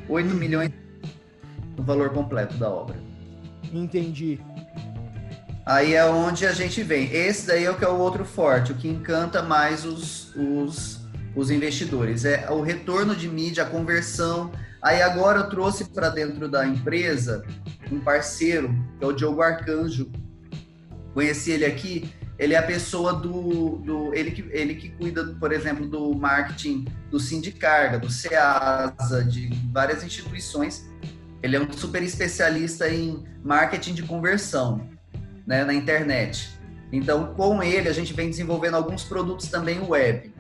8 milhões o valor completo da obra. Entendi. Aí é onde a gente vem. Esse daí é o que é o outro forte, o que encanta mais os, os, os investidores. É o retorno de mídia, a conversão. Aí agora eu trouxe para dentro da empresa um parceiro, que é o Diogo Arcanjo. Conheci ele aqui. Ele é a pessoa do. do ele, que, ele que cuida, por exemplo, do marketing do Sindicarga, do SEASA, de várias instituições. Ele é um super especialista em marketing de conversão né, na internet. Então, com ele, a gente vem desenvolvendo alguns produtos também web,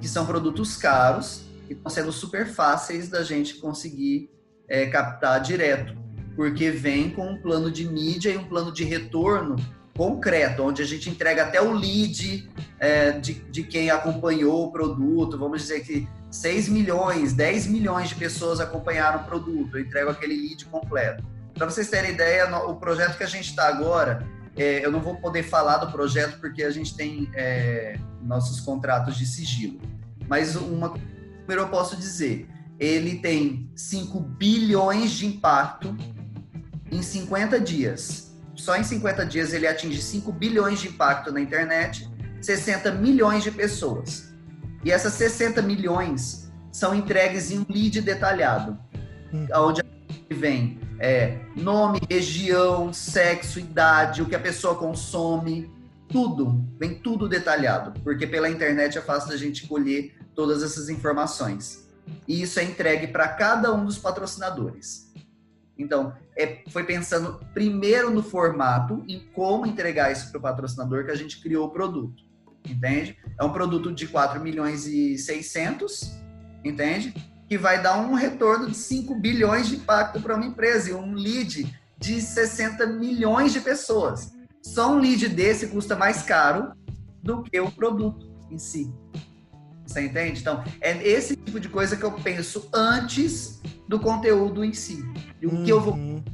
que são produtos caros e estão sendo super fáceis da gente conseguir é, captar direto, porque vem com um plano de mídia e um plano de retorno concreto, onde a gente entrega até o lead é, de, de quem acompanhou o produto. Vamos dizer que 6 milhões, 10 milhões de pessoas acompanharam o produto, eu entrego aquele lead completo. Para vocês terem ideia, o projeto que a gente está agora, é, eu não vou poder falar do projeto porque a gente tem é, nossos contratos de sigilo. Mas uma eu posso dizer, ele tem 5 bilhões de impacto em 50 dias. Só em 50 dias ele atinge 5 bilhões de impacto na internet 60 milhões de pessoas. E essas 60 milhões são entregues em um lead detalhado, hum. onde vem é, nome, região, sexo, idade, o que a pessoa consome, tudo, vem tudo detalhado, porque pela internet é fácil da gente colher todas essas informações. E isso é entregue para cada um dos patrocinadores. Então, é, foi pensando primeiro no formato, em como entregar isso para o patrocinador, que a gente criou o produto. Entende? É um produto de 4 milhões e 600, entende? Que vai dar um retorno de 5 bilhões de impacto para uma empresa e um lead de 60 milhões de pessoas. Só um lead desse custa mais caro do que o produto em si. Você entende? Então, é esse tipo de coisa que eu penso antes do conteúdo em si. E o uhum. que eu vou uhum.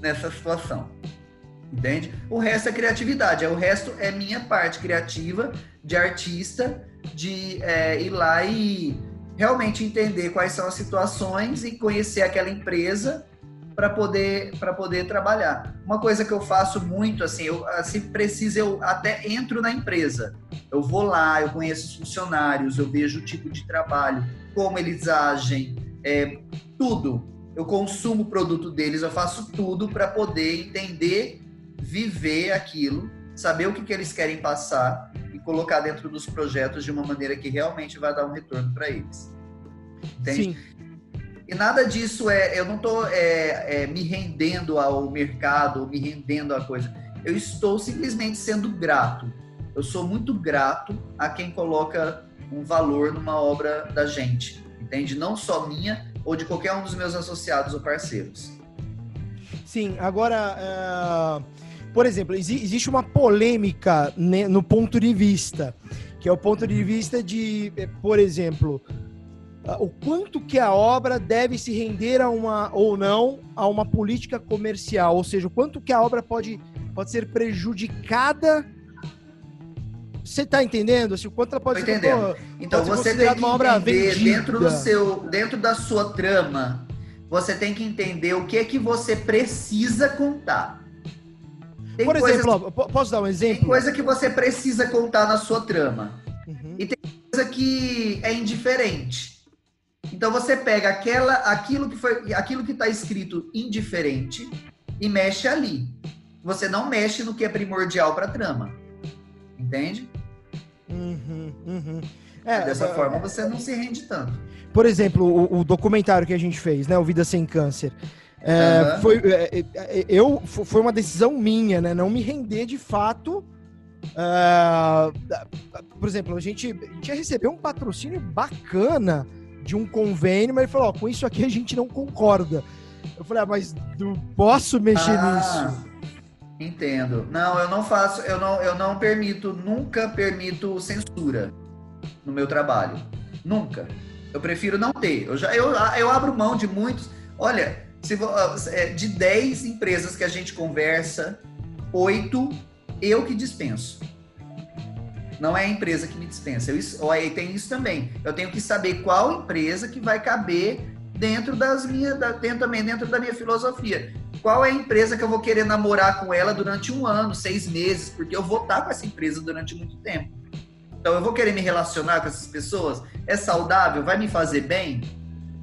nessa situação. Entende? O resto é criatividade. O resto é minha parte criativa de artista, de é, ir lá e realmente entender quais são as situações e conhecer aquela empresa para poder para poder trabalhar. Uma coisa que eu faço muito assim, eu assim preciso eu até entro na empresa. Eu vou lá, eu conheço os funcionários, eu vejo o tipo de trabalho, como eles agem, é, tudo. Eu consumo o produto deles, eu faço tudo para poder entender, viver aquilo, saber o que, que eles querem passar e colocar dentro dos projetos de uma maneira que realmente vai dar um retorno para eles. Entende? Sim. E nada disso é, eu não estou é, é, me rendendo ao mercado, me rendendo à coisa. Eu estou simplesmente sendo grato. Eu sou muito grato a quem coloca um valor numa obra da gente, entende? Não só minha ou de qualquer um dos meus associados ou parceiros. Sim, agora, uh, por exemplo, existe uma polêmica né, no ponto de vista, que é o ponto de vista de, eh, por exemplo, o quanto que a obra deve se render a uma ou não a uma política comercial, ou seja, o quanto que a obra pode, pode ser prejudicada. Você está entendendo? Assim, o quanto ela pode Tô ser entendendo. então pode você tem que uma obra entender dentro do seu, dentro da sua trama, você tem que entender o que é que você precisa contar. Tem Por coisas, exemplo, posso dar um exemplo? Tem coisa que você precisa contar na sua trama. Uhum. E tem coisa que é indiferente. Então você pega aquela, aquilo que foi, aquilo que está escrito indiferente e mexe ali. Você não mexe no que é primordial para a trama, entende? Uhum, uhum. É, dessa é, forma você não se rende tanto. Por exemplo, o, o, documentário que a gente fez, né, o Vida sem Câncer. É, uhum. foi, é, é, eu, foi uma decisão minha, né? Não me render de fato. Uh, por exemplo, a gente, a gente um patrocínio bacana de um convênio, mas ele falou: ó, com isso aqui a gente não concorda. Eu falei, ah, mas não posso mexer ah, nisso. Entendo. Não, eu não faço, eu não, eu não permito, nunca permito censura no meu trabalho. Nunca. Eu prefiro não ter. Eu já eu, eu abro mão de muitos. Olha, se, é, de 10 empresas que a gente conversa, oito eu que dispenso. Não é a empresa que me dispensa. Eu, aí tem isso também. Eu tenho que saber qual empresa que vai caber dentro das minhas, dentro também dentro da minha filosofia. Qual é a empresa que eu vou querer namorar com ela durante um ano, seis meses, porque eu vou estar com essa empresa durante muito tempo. Então eu vou querer me relacionar com essas pessoas. É saudável? Vai me fazer bem?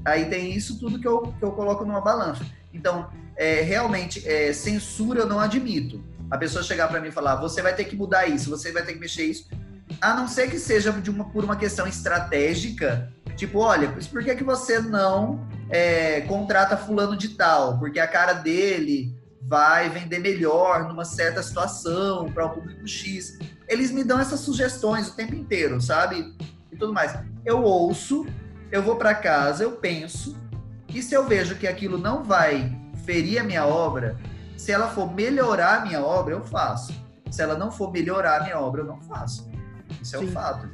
Aí tem isso tudo que eu, que eu coloco numa balança. Então, é, realmente, é, censura eu não admito. A pessoa chegar para mim e falar, você vai ter que mudar isso, você vai ter que mexer isso a não ser que seja de uma, por uma questão estratégica, tipo, olha, por que, que você não é, contrata fulano de tal? Porque a cara dele vai vender melhor numa certa situação para o público X. Eles me dão essas sugestões o tempo inteiro, sabe? E tudo mais. Eu ouço, eu vou para casa, eu penso, e se eu vejo que aquilo não vai ferir a minha obra, se ela for melhorar a minha obra, eu faço. Se ela não for melhorar a minha obra, eu não faço. Isso é um fato.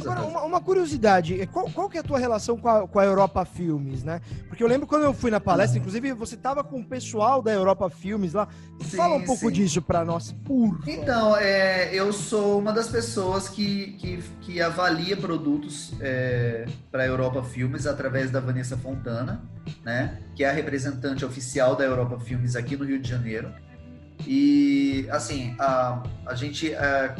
Agora, uma, uma, curiosidade, é, qual, qual que é a tua relação com a, com a Europa Filmes, né? Porque eu lembro quando eu fui na palestra, inclusive você estava com o pessoal da Europa Filmes lá. Sim, Fala um pouco sim. disso para nós, por Então, é, eu sou uma das pessoas que, que, que avalia produtos é, para a Europa Filmes através da Vanessa Fontana, né? Que é a representante oficial da Europa Filmes aqui no Rio de Janeiro. E, assim, a, a gente... A,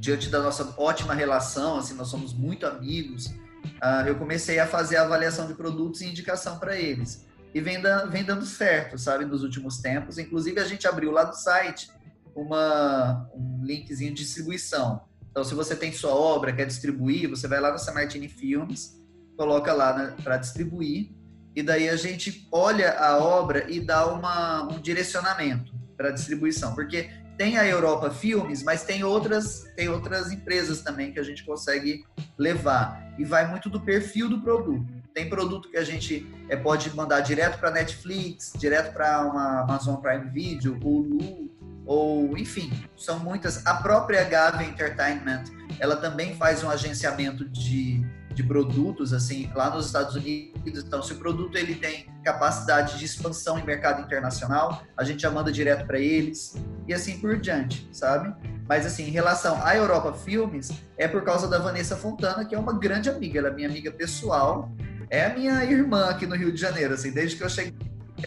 diante da nossa ótima relação, assim, nós somos muito amigos, uh, eu comecei a fazer a avaliação de produtos e indicação para eles. E vem, da, vem dando certo, sabe, nos últimos tempos. Inclusive, a gente abriu lá no site uma, um linkzinho de distribuição. Então, se você tem sua obra, quer distribuir, você vai lá no Samartini Filmes, coloca lá né, para distribuir, e daí a gente olha a obra e dá uma, um direcionamento para distribuição, porque tem a Europa Filmes, mas tem outras, tem outras empresas também que a gente consegue levar. E vai muito do perfil do produto. Tem produto que a gente é, pode mandar direto para Netflix, direto para uma Amazon Prime Video, Hulu, ou enfim, são muitas. A própria Gave Entertainment, ela também faz um agenciamento de de produtos assim lá nos Estados Unidos. Então, se o produto ele tem capacidade de expansão em mercado internacional, a gente já manda direto para eles e assim por diante, sabe? Mas assim, em relação à Europa Filmes, é por causa da Vanessa Fontana, que é uma grande amiga, ela é minha amiga pessoal, é a minha irmã aqui no Rio de Janeiro, assim, desde que eu cheguei,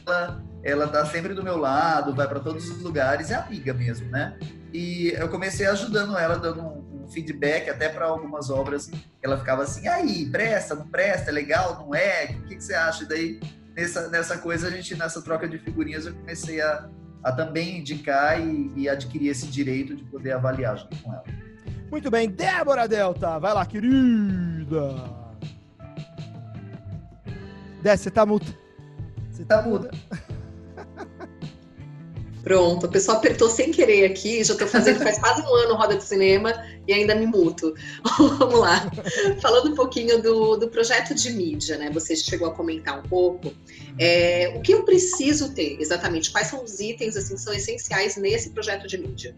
ela ela tá sempre do meu lado, vai para todos os lugares, é amiga mesmo, né? E eu comecei ajudando ela, dando um, feedback até para algumas obras ela ficava assim, aí, presta, não presta, é legal, não é? O que, que você acha? E daí, nessa, nessa coisa, a gente, nessa troca de figurinhas, eu comecei a, a também indicar e, e adquirir esse direito de poder avaliar junto com ela. Muito bem, Débora Delta, vai lá, querida. Desce, você tá muda. Você tá muda. Pronto, o pessoal apertou sem querer aqui, já estou fazendo faz quase um ano roda de cinema e ainda me muto. Vamos lá. Falando um pouquinho do, do projeto de mídia, né? Você chegou a comentar um pouco. É, o que eu preciso ter exatamente? Quais são os itens assim, que são essenciais nesse projeto de mídia?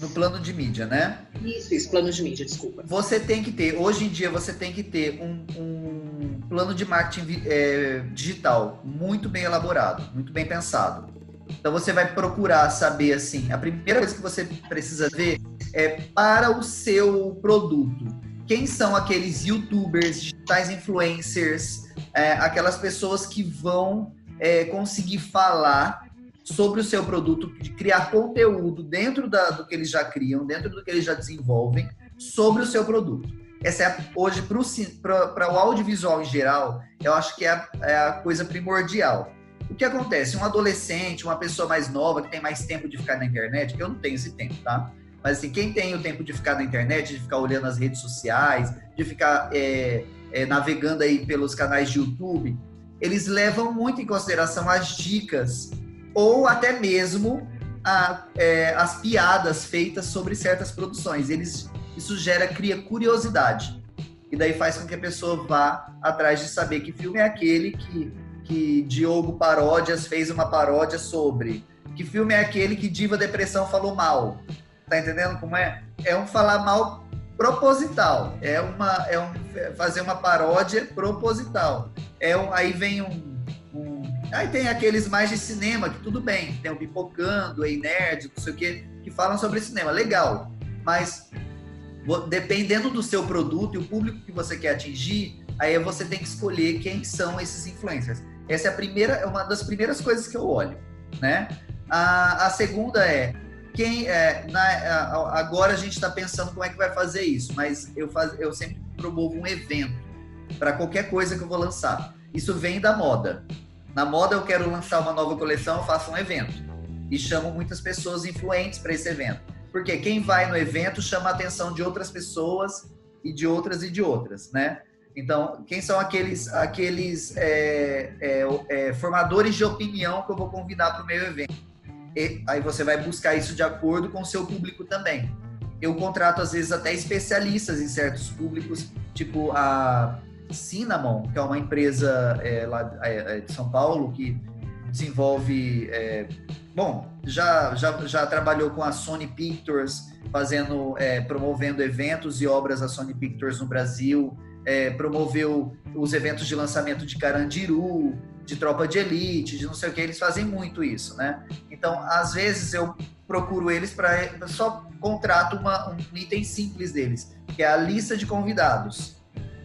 No plano de mídia, né? Isso, isso, plano de mídia, desculpa. Você tem que ter, hoje em dia, você tem que ter um, um plano de marketing é, digital muito bem elaborado, muito bem pensado então você vai procurar saber assim, a primeira coisa que você precisa ver é para o seu produto. Quem são aqueles youtubers, digitais influencers, é, aquelas pessoas que vão é, conseguir falar sobre o seu produto, de criar conteúdo dentro da, do que eles já criam, dentro do que eles já desenvolvem, sobre o seu produto. Essa é a, hoje para o audiovisual em geral, eu acho que é a, é a coisa primordial o que acontece? Um adolescente, uma pessoa mais nova que tem mais tempo de ficar na internet, eu não tenho esse tempo, tá? Mas assim, quem tem o tempo de ficar na internet, de ficar olhando as redes sociais, de ficar é, é, navegando aí pelos canais de YouTube, eles levam muito em consideração as dicas ou até mesmo a, é, as piadas feitas sobre certas produções. Eles, isso gera, cria curiosidade. E daí faz com que a pessoa vá atrás de saber que filme é aquele que que Diogo Paródias fez uma paródia sobre? Que filme é aquele que Diva Depressão falou mal? Tá entendendo como é? É um falar mal proposital. É uma é um fazer uma paródia proposital. É um, aí vem um, um aí tem aqueles mais de cinema que tudo bem, tem o pipocando, aí nerd, não sei o que, que falam sobre cinema, legal. Mas dependendo do seu produto e o público que você quer atingir, aí você tem que escolher quem são esses influencers. Essa é a primeira, é uma das primeiras coisas que eu olho, né? A, a segunda é quem é, na, agora a gente está pensando como é que vai fazer isso, mas eu, faz, eu sempre promovo um evento para qualquer coisa que eu vou lançar. Isso vem da moda. Na moda eu quero lançar uma nova coleção, eu faço um evento e chamo muitas pessoas influentes para esse evento, porque quem vai no evento chama a atenção de outras pessoas e de outras e de outras, né? Então, quem são aqueles, aqueles é, é, é, formadores de opinião que eu vou convidar para o meu evento? E aí você vai buscar isso de acordo com o seu público também. Eu contrato, às vezes, até especialistas em certos públicos, tipo a Cinnamon, que é uma empresa é, lá é, é, de São Paulo que desenvolve. bom, já, já, já trabalhou com a Sony Pictures, fazendo, promovendo eventos e obras da Sony Pictures no Brasil é, promoveu os eventos de lançamento de Carandiru, de Tropa de Elite, de não sei o que, eles fazem muito isso, né? Então, às vezes eu procuro eles para só contrato uma, um item simples deles, que é a lista de convidados.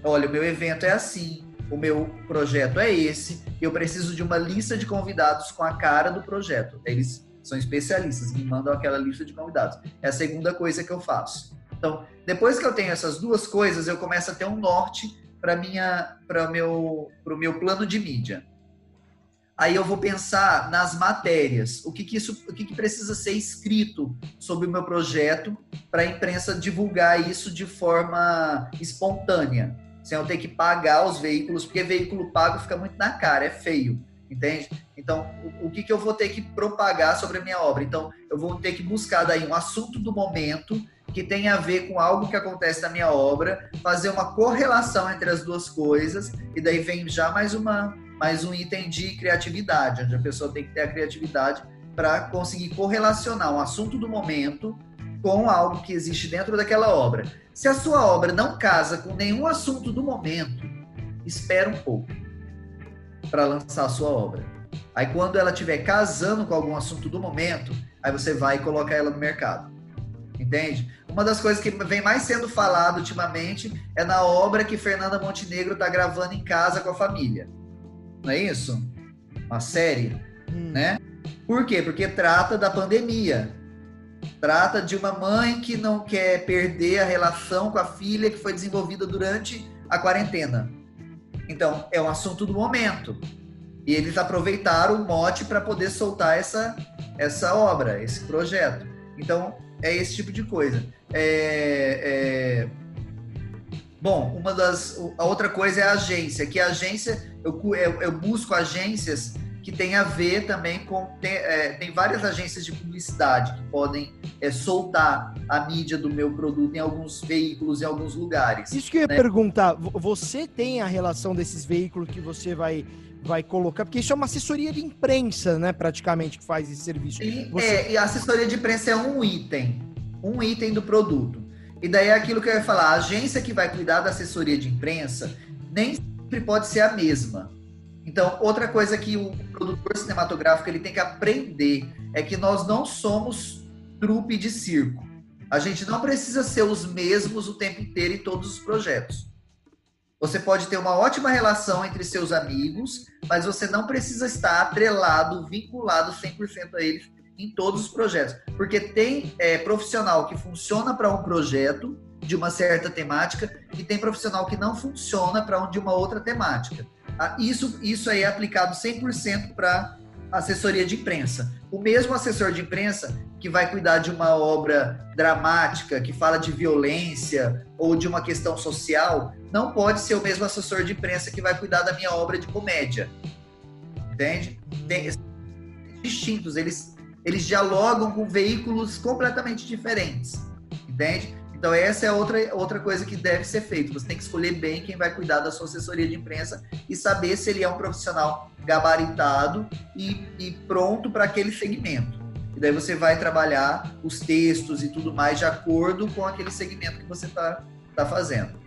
Olha, o meu evento é assim, o meu projeto é esse, eu preciso de uma lista de convidados com a cara do projeto. Eles são especialistas, me mandam aquela lista de convidados. É a segunda coisa que eu faço. Então, depois que eu tenho essas duas coisas, eu começo a ter um norte para minha para meu para o meu plano de mídia. Aí eu vou pensar nas matérias, o que, que isso, o que, que precisa ser escrito sobre o meu projeto para a imprensa divulgar isso de forma espontânea, sem eu ter que pagar os veículos, porque veículo pago fica muito na cara, é feio, entende? Então, o, o que, que eu vou ter que propagar sobre a minha obra? Então, eu vou ter que buscar daí um assunto do momento que tem a ver com algo que acontece na minha obra, fazer uma correlação entre as duas coisas, e daí vem já mais uma mais um item de criatividade, onde a pessoa tem que ter a criatividade para conseguir correlacionar um assunto do momento com algo que existe dentro daquela obra. Se a sua obra não casa com nenhum assunto do momento, espera um pouco para lançar a sua obra. Aí quando ela estiver casando com algum assunto do momento, aí você vai e coloca ela no mercado. Entende? Uma das coisas que vem mais sendo falado ultimamente é na obra que Fernanda Montenegro está gravando em casa com a família. Não é isso? Uma série, hum. né? Por quê? Porque trata da pandemia. Trata de uma mãe que não quer perder a relação com a filha que foi desenvolvida durante a quarentena. Então, é um assunto do momento. E eles aproveitaram o mote para poder soltar essa, essa obra, esse projeto. Então, é esse tipo de coisa. É, é... Bom, uma das. A outra coisa é a agência, que a agência, eu, eu, eu busco agências que tem a ver também com. Tem, é, tem várias agências de publicidade que podem é, soltar a mídia do meu produto em alguns veículos, em alguns lugares. Isso que eu ia né? perguntar, você tem a relação desses veículos que você vai vai colocar, porque isso é uma assessoria de imprensa, né, praticamente, que faz esse serviço. E, Você... é, e a assessoria de imprensa é um item, um item do produto. E daí é aquilo que eu ia falar, a agência que vai cuidar da assessoria de imprensa nem sempre pode ser a mesma. Então, outra coisa que o produtor cinematográfico ele tem que aprender é que nós não somos trupe de circo. A gente não precisa ser os mesmos o tempo inteiro em todos os projetos. Você pode ter uma ótima relação entre seus amigos, mas você não precisa estar atrelado, vinculado 100% a eles em todos os projetos. Porque tem é, profissional que funciona para um projeto de uma certa temática e tem profissional que não funciona para um de uma outra temática. Ah, isso, isso aí é aplicado 100% para assessoria de imprensa. O mesmo assessor de imprensa que vai cuidar de uma obra dramática, que fala de violência ou de uma questão social, não pode ser o mesmo assessor de imprensa que vai cuidar da minha obra de comédia. Entende? Tem, distintos, eles, eles dialogam com veículos completamente diferentes. Entende? Então, essa é outra, outra coisa que deve ser feita. Você tem que escolher bem quem vai cuidar da sua assessoria de imprensa e saber se ele é um profissional gabaritado e, e pronto para aquele segmento. E daí você vai trabalhar os textos e tudo mais de acordo com aquele segmento que você está tá fazendo.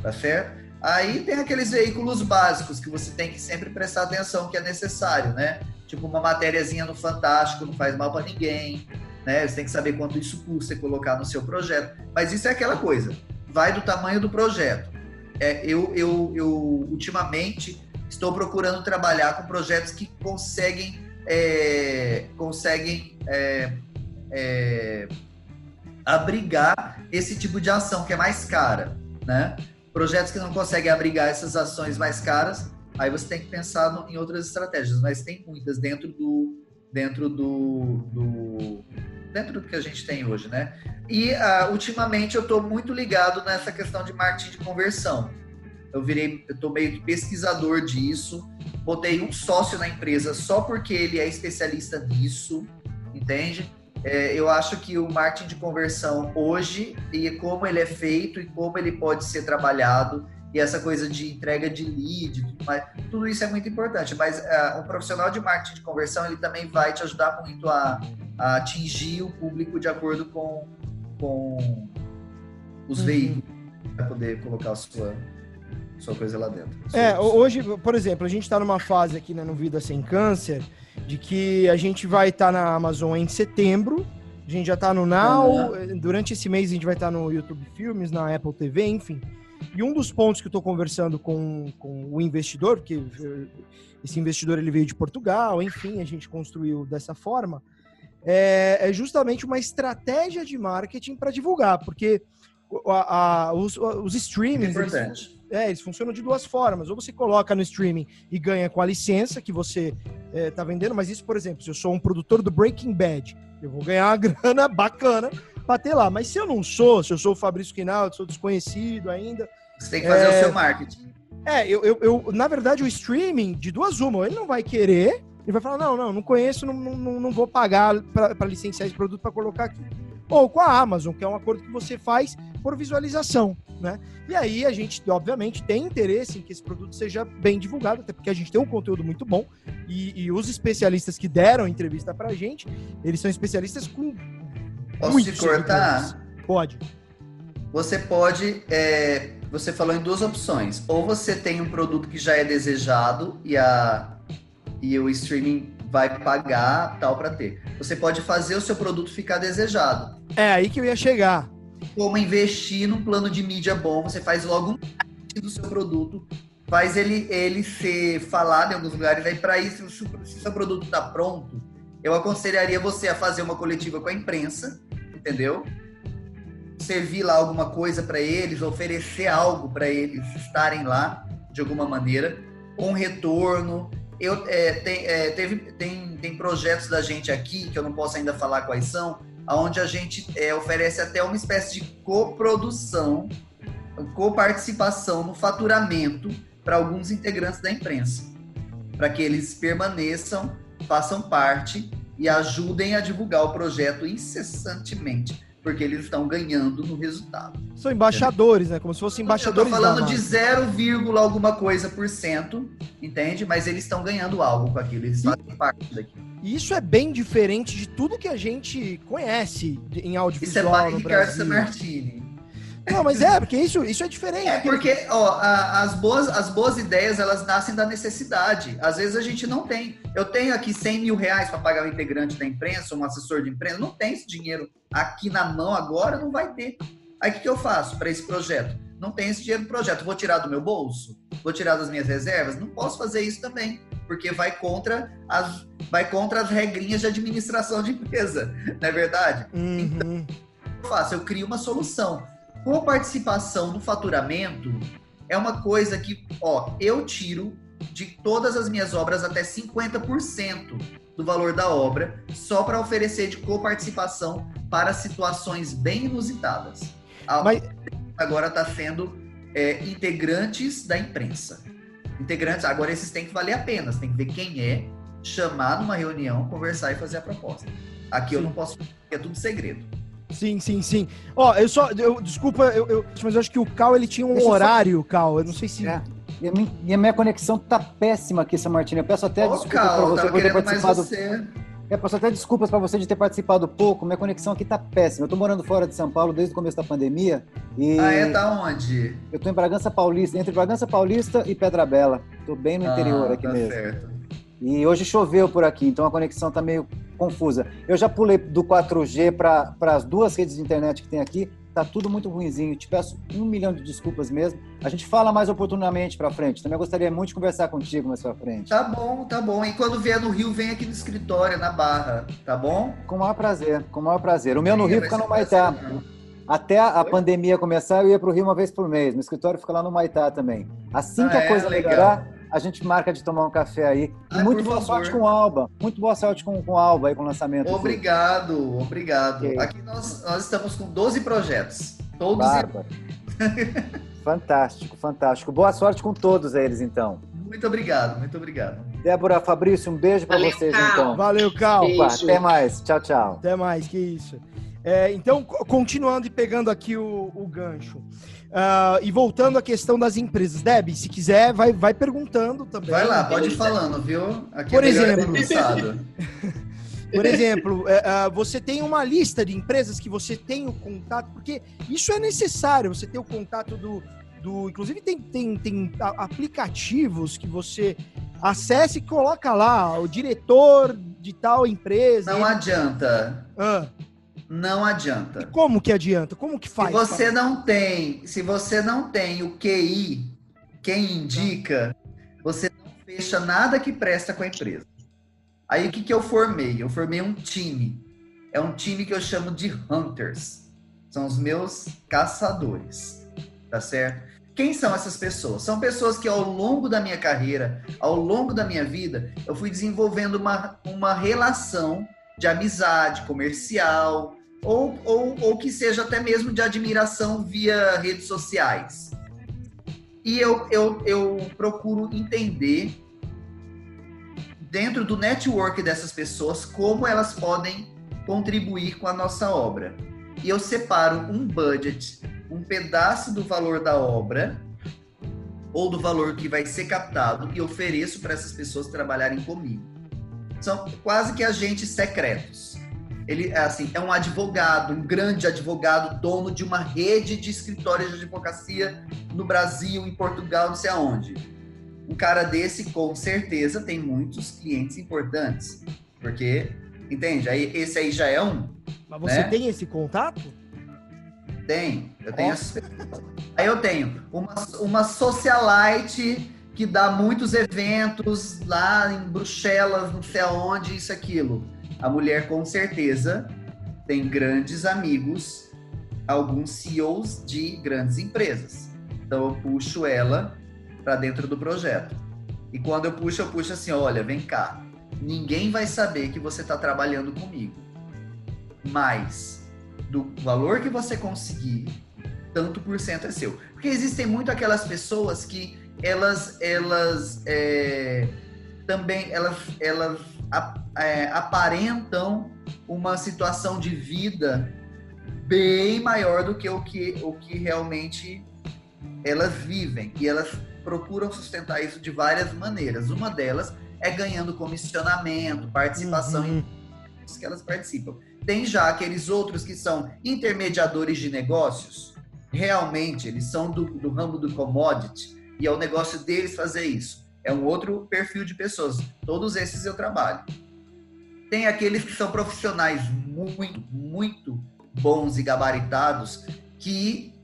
Tá certo? Aí tem aqueles veículos básicos que você tem que sempre prestar atenção que é necessário, né? Tipo uma matériazinha no Fantástico, não faz mal para ninguém, né? Você tem que saber quanto isso custa colocar no seu projeto. Mas isso é aquela coisa, vai do tamanho do projeto. É, eu, eu, eu, ultimamente, estou procurando trabalhar com projetos que conseguem, é, conseguem é, é, abrigar esse tipo de ação que é mais cara, né? Projetos que não conseguem abrigar essas ações mais caras, aí você tem que pensar no, em outras estratégias, mas tem muitas dentro do dentro do, do dentro do que a gente tem hoje, né? E uh, ultimamente eu estou muito ligado nessa questão de marketing de conversão. Eu virei, eu tô meio que pesquisador disso. Botei um sócio na empresa só porque ele é especialista nisso, entende? É, eu acho que o marketing de conversão hoje e como ele é feito e como ele pode ser trabalhado e essa coisa de entrega de lead, tudo, mais, tudo isso é muito importante. Mas uh, um profissional de marketing de conversão ele também vai te ajudar muito a, a atingir o público de acordo com, com os uhum. veículos para poder colocar a sua, sua coisa lá dentro. É, hoje, por exemplo, a gente está numa fase aqui né, no Vida Sem Câncer de que a gente vai estar tá na Amazon em setembro, a gente já está no Now, uhum. durante esse mês a gente vai estar tá no YouTube Filmes, na Apple TV, enfim. E um dos pontos que eu estou conversando com, com o investidor, porque esse investidor ele veio de Portugal, enfim, a gente construiu dessa forma, é, é justamente uma estratégia de marketing para divulgar, porque a, a, os, os streamings. É eles, importante. É, eles funcionam de duas formas. Ou você coloca no streaming e ganha com a licença que você é, tá vendendo, mas isso, por exemplo, se eu sou um produtor do Breaking Bad, eu vou ganhar uma grana bacana pra ter lá. Mas se eu não sou, se eu sou o Fabrício Quinaldo, sou desconhecido ainda. Você tem que fazer É. o seu marketing. É, eu, eu, eu- na verdade, o streaming, de duas uma, ele não vai querer, ele vai falar, não, não, não conheço, não, não, não vou pagar para licenciar esse produto para colocar aqui. Ou com a Amazon, que é um acordo que você faz por visualização, né? E aí a gente, obviamente, tem interesse em que esse produto seja bem divulgado, até porque a gente tem um conteúdo muito bom e, e os especialistas que deram entrevista pra gente, eles são especialistas com Posso muitos te cortar? Pode. Você pode. é, você falou em duas opções. Ou você tem um produto que já é desejado e, a, e o streaming vai pagar tal para ter. Você pode fazer o seu produto ficar desejado. É aí que eu ia chegar. Como investir num plano de mídia bom, você faz logo um do seu produto, faz ele, ele ser falado em alguns lugares. Aí, para isso, se o seu produto está pronto, eu aconselharia você a fazer uma coletiva com a imprensa, entendeu? Servir lá alguma coisa para eles, oferecer algo para eles estarem lá de alguma maneira, com retorno. Eu, é, tem, é, teve, tem, tem projetos da gente aqui, que eu não posso ainda falar quais são, onde a gente é, oferece até uma espécie de coprodução, coparticipação no faturamento para alguns integrantes da imprensa, para que eles permaneçam, façam parte e ajudem a divulgar o projeto incessantemente, porque eles estão ganhando no resultado. São embaixadores, né? Como se fossem Eu embaixadores tô falando de marca. 0, vírgula alguma coisa por cento, entende? Mas eles estão ganhando algo com aquilo, eles fazem parte daquilo. E isso é bem diferente de tudo que a gente conhece em Isso é audiovisual no Ricardo Brasil. Samartini. Não, mas é, porque isso, isso é diferente. É porque ó, a- as, boas, as boas ideias elas nascem da necessidade. Às vezes a gente não tem. Eu tenho aqui 100 mil reais para pagar um integrante da imprensa, um assessor de imprensa. Não tem esse dinheiro aqui na mão agora, não vai ter. Aí o que, que eu faço para esse projeto? Não tem esse dinheiro no projeto. Vou tirar do meu bolso? Vou tirar das minhas reservas? Não posso fazer isso também, porque vai contra as, vai contra as regrinhas de administração de empresa, não é verdade? Uhum. eu faço? Eu crio uma solução. Com participação no faturamento, é uma coisa que, ó, eu tiro de todas as minhas obras até 50% do valor da obra, só para oferecer de coparticipação para situações bem inusitadas. A- Mas- Agora está sendo é, integrantes da imprensa. Integrantes, agora esses têm que valer a pena, tem que ver quem é, chamar numa reunião, conversar e fazer a proposta. Aqui eu Sim. não posso, é tudo segredo. Sim, sim, sim. Ó, eu só. Eu, desculpa, eu, eu- mas eu acho que o Cal ele tinha um Deixa eu só- horário, Cal. Eu não sei se. É. E a, minha, e a minha conexão tá péssima aqui, São Martino. Eu peço até Ô, desculpas pra Cal, você tava por ter participado. você. Eu peço até desculpas pra você de ter participado pouco. Minha conexão aqui tá péssima. Eu tô morando fora de São Paulo desde o começo da pandemia. E Ah, é? Tá onde? eu tô em Bragança Paulista, entre Bragança Paulista e Pedra Bela. Tô bem no interior Ah, aqui tá mesmo. certo. E hoje choveu por aqui, então a conexão tá meio confusa. Eu já pulei do 4G para as duas redes de internet que tem aqui. Tá tudo muito ruinzinho. Te peço um milhão de desculpas mesmo. A gente fala mais oportunamente pra frente. Também gostaria muito de conversar contigo mais pra frente. Tá bom, tá bom. E quando vier no Rio, vem aqui no escritório, na Barra, tá bom? Com o maior prazer, com o maior prazer. O meu no Rio fica no Maitá. Até a Oi? pandemia começar, eu ia pro Rio uma vez por mês. Meu escritório fica lá no Maitá também. Assim que Ah, a é? coisa Legal. melhorar, a gente marca de tomar um café aí. E Ah, muito boa favor. sorte com o Alba. Muito boa sorte com, com o Alba aí, com o lançamento. Obrigado, obrigado. Ok. Aqui nós, nós estamos com 12 projetos. Todos fantástico, fantástico. Boa sorte com todos eles, então. Muito obrigado, muito obrigado. Débora, Fabrício, um beijo pra Valeu, vocês, Cal. então. Valeu, Cal. Opa, até mais. Tchau, tchau. Até mais, que isso. É, então, co- continuando e pegando aqui o, o gancho. Ah, e voltando à questão das empresas. Deb, se quiser, vai, vai perguntando também. Vai lá, pode ir falando, viu? Aqui Por é exemplo. Por exemplo, é, ah, você tem uma lista de empresas que você tem o contato, porque isso é necessário, você ter o contato do. do inclusive, tem, tem, tem aplicativos que você acessa e coloca lá o diretor de tal empresa. Não ele- adianta. Ah, Não e adianta. como que adianta? Como que faz? Se você não tem, se você não tem o QI, quem indica, você não fecha nada que presta com a empresa. Aí o que, que eu formei? Eu formei um time. É um time que eu chamo de Hunters. São os meus caçadores, tá certo? Quem são essas pessoas? São pessoas que ao longo da minha carreira, ao longo da minha vida, eu fui desenvolvendo uma, uma relação de amizade comercial, ou, ou, ou que seja até mesmo de admiração via redes sociais. E eu, eu, eu procuro entender, dentro do network dessas pessoas, como elas podem contribuir com a nossa obra. E eu separo um budget um pedaço do valor da obra ou do valor que vai ser captado e ofereço para essas pessoas trabalharem comigo. São quase que agentes secretos. Ele é assim, é um advogado, um grande advogado, dono de uma rede de escritórios de advocacia no Brasil, em Portugal, não sei aonde. Um cara desse, com certeza, tem muitos clientes importantes. Porque, entende? Aí, esse aí já é um. Mas você né? tem esse contato? Tenho. Eu tenho Aí eu tenho uma, uma socialite que dá muitos eventos lá em Bruxelas, não sei aonde, isso, aquilo. A mulher, com certeza, tem grandes amigos, alguns CEOs de grandes empresas. Então eu puxo ela para dentro do projeto. E quando eu puxo, eu puxo assim: olha, vem cá. Ninguém vai saber que você está trabalhando comigo. Mas do valor que você conseguir, tanto por cento é seu. Porque existem muito aquelas pessoas que elas, elas é, também elas, elas aparentam uma situação de vida bem maior do que o que, o que realmente elas vivem. E elas procuram sustentar isso de várias maneiras. Uma delas é ganhando comissionamento, participação uhum. em que elas participam. Tem já aqueles outros que são intermediadores de negócios, realmente eles são do, do ramo do commodity e é o negócio deles fazer isso. É um outro perfil de pessoas. Todos esses eu trabalho. Tem aqueles que são profissionais muito, muito bons e gabaritados que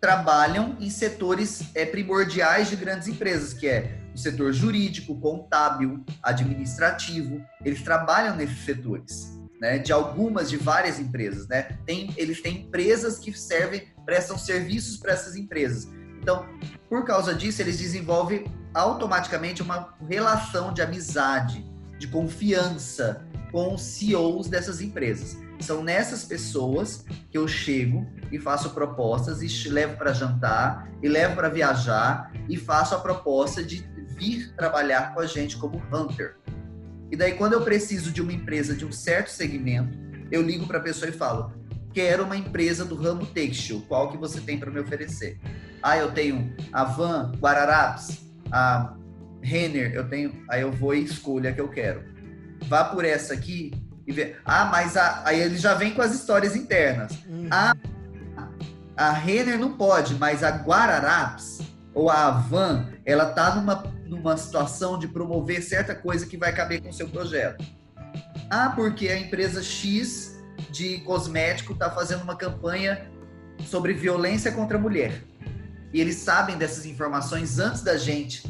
trabalham em setores é, primordiais de grandes empresas, que é o setor jurídico, contábil, administrativo. Eles trabalham nesses setores né, de algumas, de várias empresas, né? Tem, eles têm empresas que servem, prestam serviços para essas empresas. Então, por causa disso, eles desenvolvem automaticamente uma relação de amizade, de confiança com os CEOs dessas empresas. São nessas pessoas que eu chego e faço propostas e levo para jantar e levo para viajar e faço a proposta de vir trabalhar com a gente como hunter, e daí, quando eu preciso de uma empresa de um certo segmento, eu ligo para a pessoa e falo: quero uma empresa do ramo têxtil, qual que você tem para me oferecer? Ah, eu tenho a Van, Guararapes, a Renner, eu tenho. Aí eu vou e escolho a que eu quero. Vá por essa aqui e vê. Ah, mas a... aí ele já vem com as histórias internas. Uhum. Ah, a Renner não pode, mas a Guararapes ou a Van, ela tá numa numa situação de promover certa coisa que vai caber com o seu projeto. Ah, porque a empresa X de cosmético está fazendo uma campanha sobre violência contra a mulher. E eles sabem dessas informações antes da gente,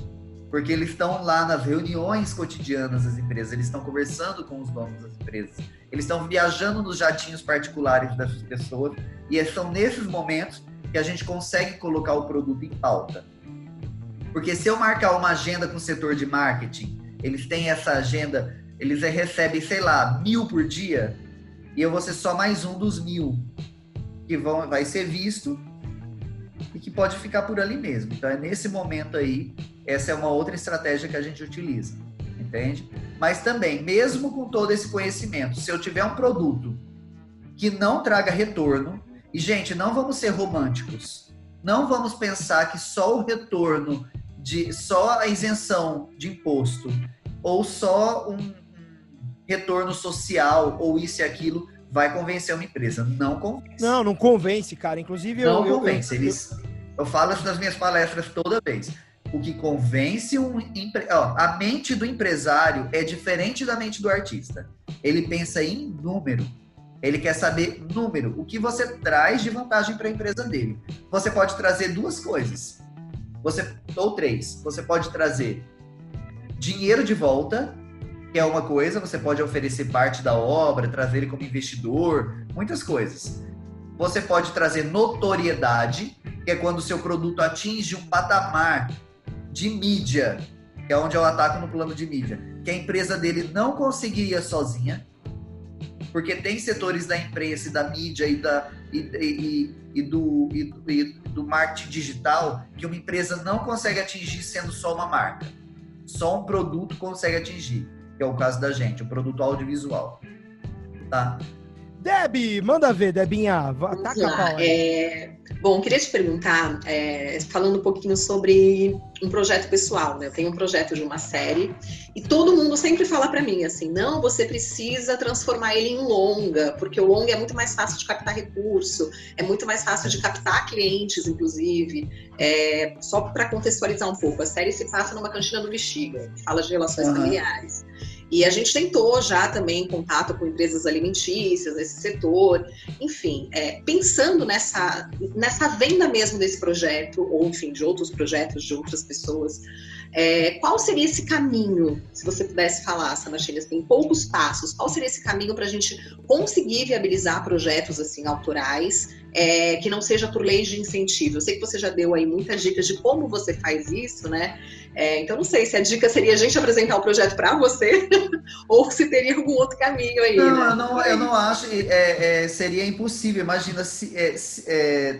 porque eles estão lá nas reuniões cotidianas das empresas, eles estão conversando com os donos das empresas, eles estão viajando nos jatinhos particulares dessas pessoas, e são nesses momentos que a gente consegue colocar o produto em pauta. Porque se eu marcar uma agenda com o setor de marketing, eles têm essa agenda, eles recebem, sei lá, mil por dia, e eu vou ser só mais um dos mil que vão, vai ser visto e que pode ficar por ali mesmo. Então é nesse momento aí, essa é uma outra estratégia que a gente utiliza, entende? Mas também, mesmo com todo esse conhecimento, se eu tiver um produto que não traga retorno, e gente, não vamos ser românticos. Não vamos pensar que só o retorno de só a isenção de imposto ou só um retorno social ou isso e aquilo vai convencer uma empresa. Não convence. Não, não convence, cara. Inclusive, não eu, convence. Eu, Eles, eu falo isso nas minhas palestras toda vez. O que convence um ó, a mente do empresário é diferente da mente do artista. Ele pensa em número. Ele quer saber número, o que você traz de vantagem para a empresa dele. Você pode trazer duas coisas você ou três, você pode trazer dinheiro de volta, que é uma coisa, você pode oferecer parte da obra, trazer ele como investidor, muitas coisas. Você pode trazer notoriedade, que é quando o seu produto atinge um patamar de mídia, que é onde eu ataco no plano de mídia, que a empresa dele não conseguiria sozinha, porque tem setores da imprensa e da mídia e, da, e, e, e do, do marketing digital que uma empresa não consegue atingir sendo só uma marca. Só um produto consegue atingir, que é o caso da gente, o produto audiovisual. Tá? Deb, manda ver, Debinha. Ataca a pau. É... Bom, queria te perguntar, é, falando um pouquinho sobre um projeto pessoal, né? Eu tenho um projeto de uma série e todo mundo sempre fala para mim assim, não, você precisa transformar ele em longa, porque o longa é muito mais fácil de captar recurso, é muito mais fácil de captar clientes, inclusive. É, só para contextualizar um pouco, a série se passa numa cantina do Bexiga, fala de relações uhum. familiares. E a gente tentou já também contato com empresas alimentícias nesse setor, enfim, é, pensando nessa, nessa venda mesmo desse projeto, ou enfim, de outros projetos de outras pessoas. É, qual seria esse caminho, se você pudesse falar, Samachilhas, tem poucos passos, qual seria esse caminho para a gente conseguir viabilizar projetos assim autorais, é, que não seja por leis de incentivo? Eu sei que você já deu aí muitas dicas de como você faz isso, né? É, então não sei se a dica seria a gente apresentar o projeto para você ou se teria algum outro caminho aí. Não, né? eu, não eu não acho, é, é, seria impossível. Imagina se, é, se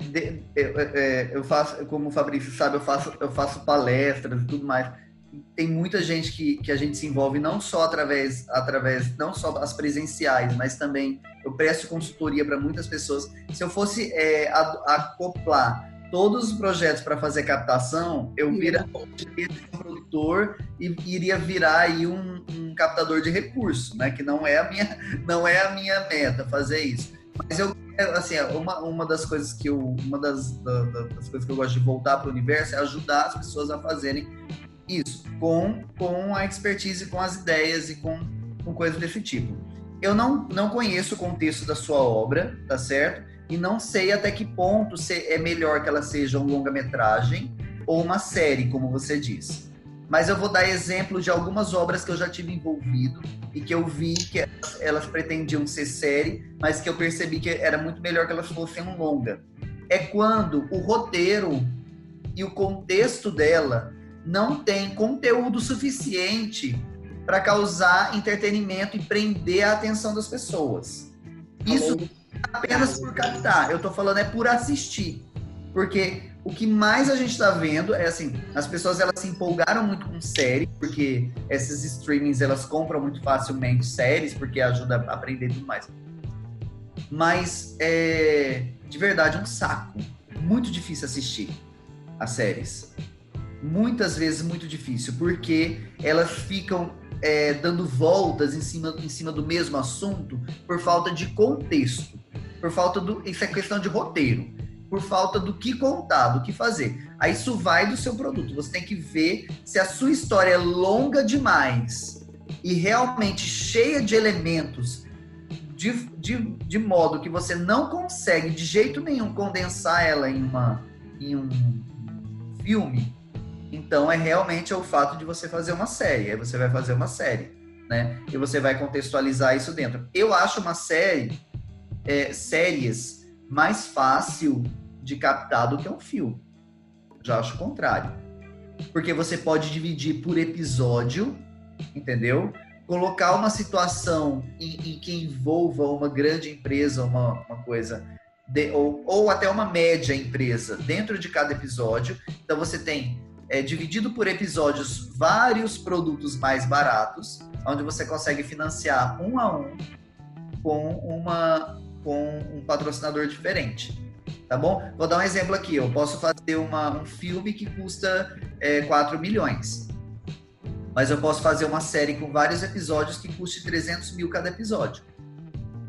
de, eu faço, como o Fabrício sabe, eu faço, eu faço palestras e tudo mais tem muita gente que, que a gente se envolve não só através, através não só as presenciais, mas também eu presto consultoria para muitas pessoas. Se eu fosse é, acoplar todos os projetos para fazer captação, eu viraria um produtor e iria virar aí um, um, captador de recursos, né? Que não é a minha, não é a minha meta fazer isso. Mas eu assim, uma, uma das coisas que eu, uma das, das coisas que eu gosto de voltar para o universo é ajudar as pessoas a fazerem isso, com, com a expertise, com as ideias e com, com coisas desse tipo. Eu não, não conheço o contexto da sua obra, tá certo? E não sei até que ponto é melhor que ela seja um longa-metragem ou uma série, como você diz. Mas eu vou dar exemplo de algumas obras que eu já tive envolvido e que eu vi que elas, elas pretendiam ser série, mas que eu percebi que era muito melhor que elas fossem um longa. É quando o roteiro e o contexto dela não tem conteúdo suficiente para causar entretenimento e prender a atenção das pessoas. Isso apenas por captar. Eu estou falando é por assistir. Porque o que mais a gente está vendo é assim, as pessoas elas se empolgaram muito com série, porque esses streamings elas compram muito facilmente séries, porque ajuda a aprender tudo mais. Mas é de verdade um saco. Muito difícil assistir as séries muitas vezes muito difícil, porque elas ficam é, dando voltas em cima, em cima do mesmo assunto por falta de contexto, por falta do. Isso é questão de roteiro, por falta do que contar, do que fazer. Aí isso vai do seu produto. Você tem que ver se a sua história é longa demais e realmente cheia de elementos. De, de, de modo que você não consegue de jeito nenhum condensar ela em, uma, em um filme, então é realmente o fato de você fazer uma série. Aí você vai fazer uma série, né? E você vai contextualizar isso dentro. Eu acho uma série, é, séries mais fácil de captar do que um filme. Já acho o contrário. Porque você pode dividir por episódio, entendeu? Colocar uma situação em, em que envolva uma grande empresa, uma, uma coisa de, ou, ou, até uma média empresa dentro de cada episódio. Então você tem é, dividido por episódios vários produtos mais baratos, onde você consegue financiar um a um com, uma, com um patrocinador diferente. Tá bom? Vou dar um exemplo aqui. Eu posso fazer uma, um filme que custa é, 4 milhões. Mas eu posso fazer uma série com vários episódios que custe 300 mil cada episódio.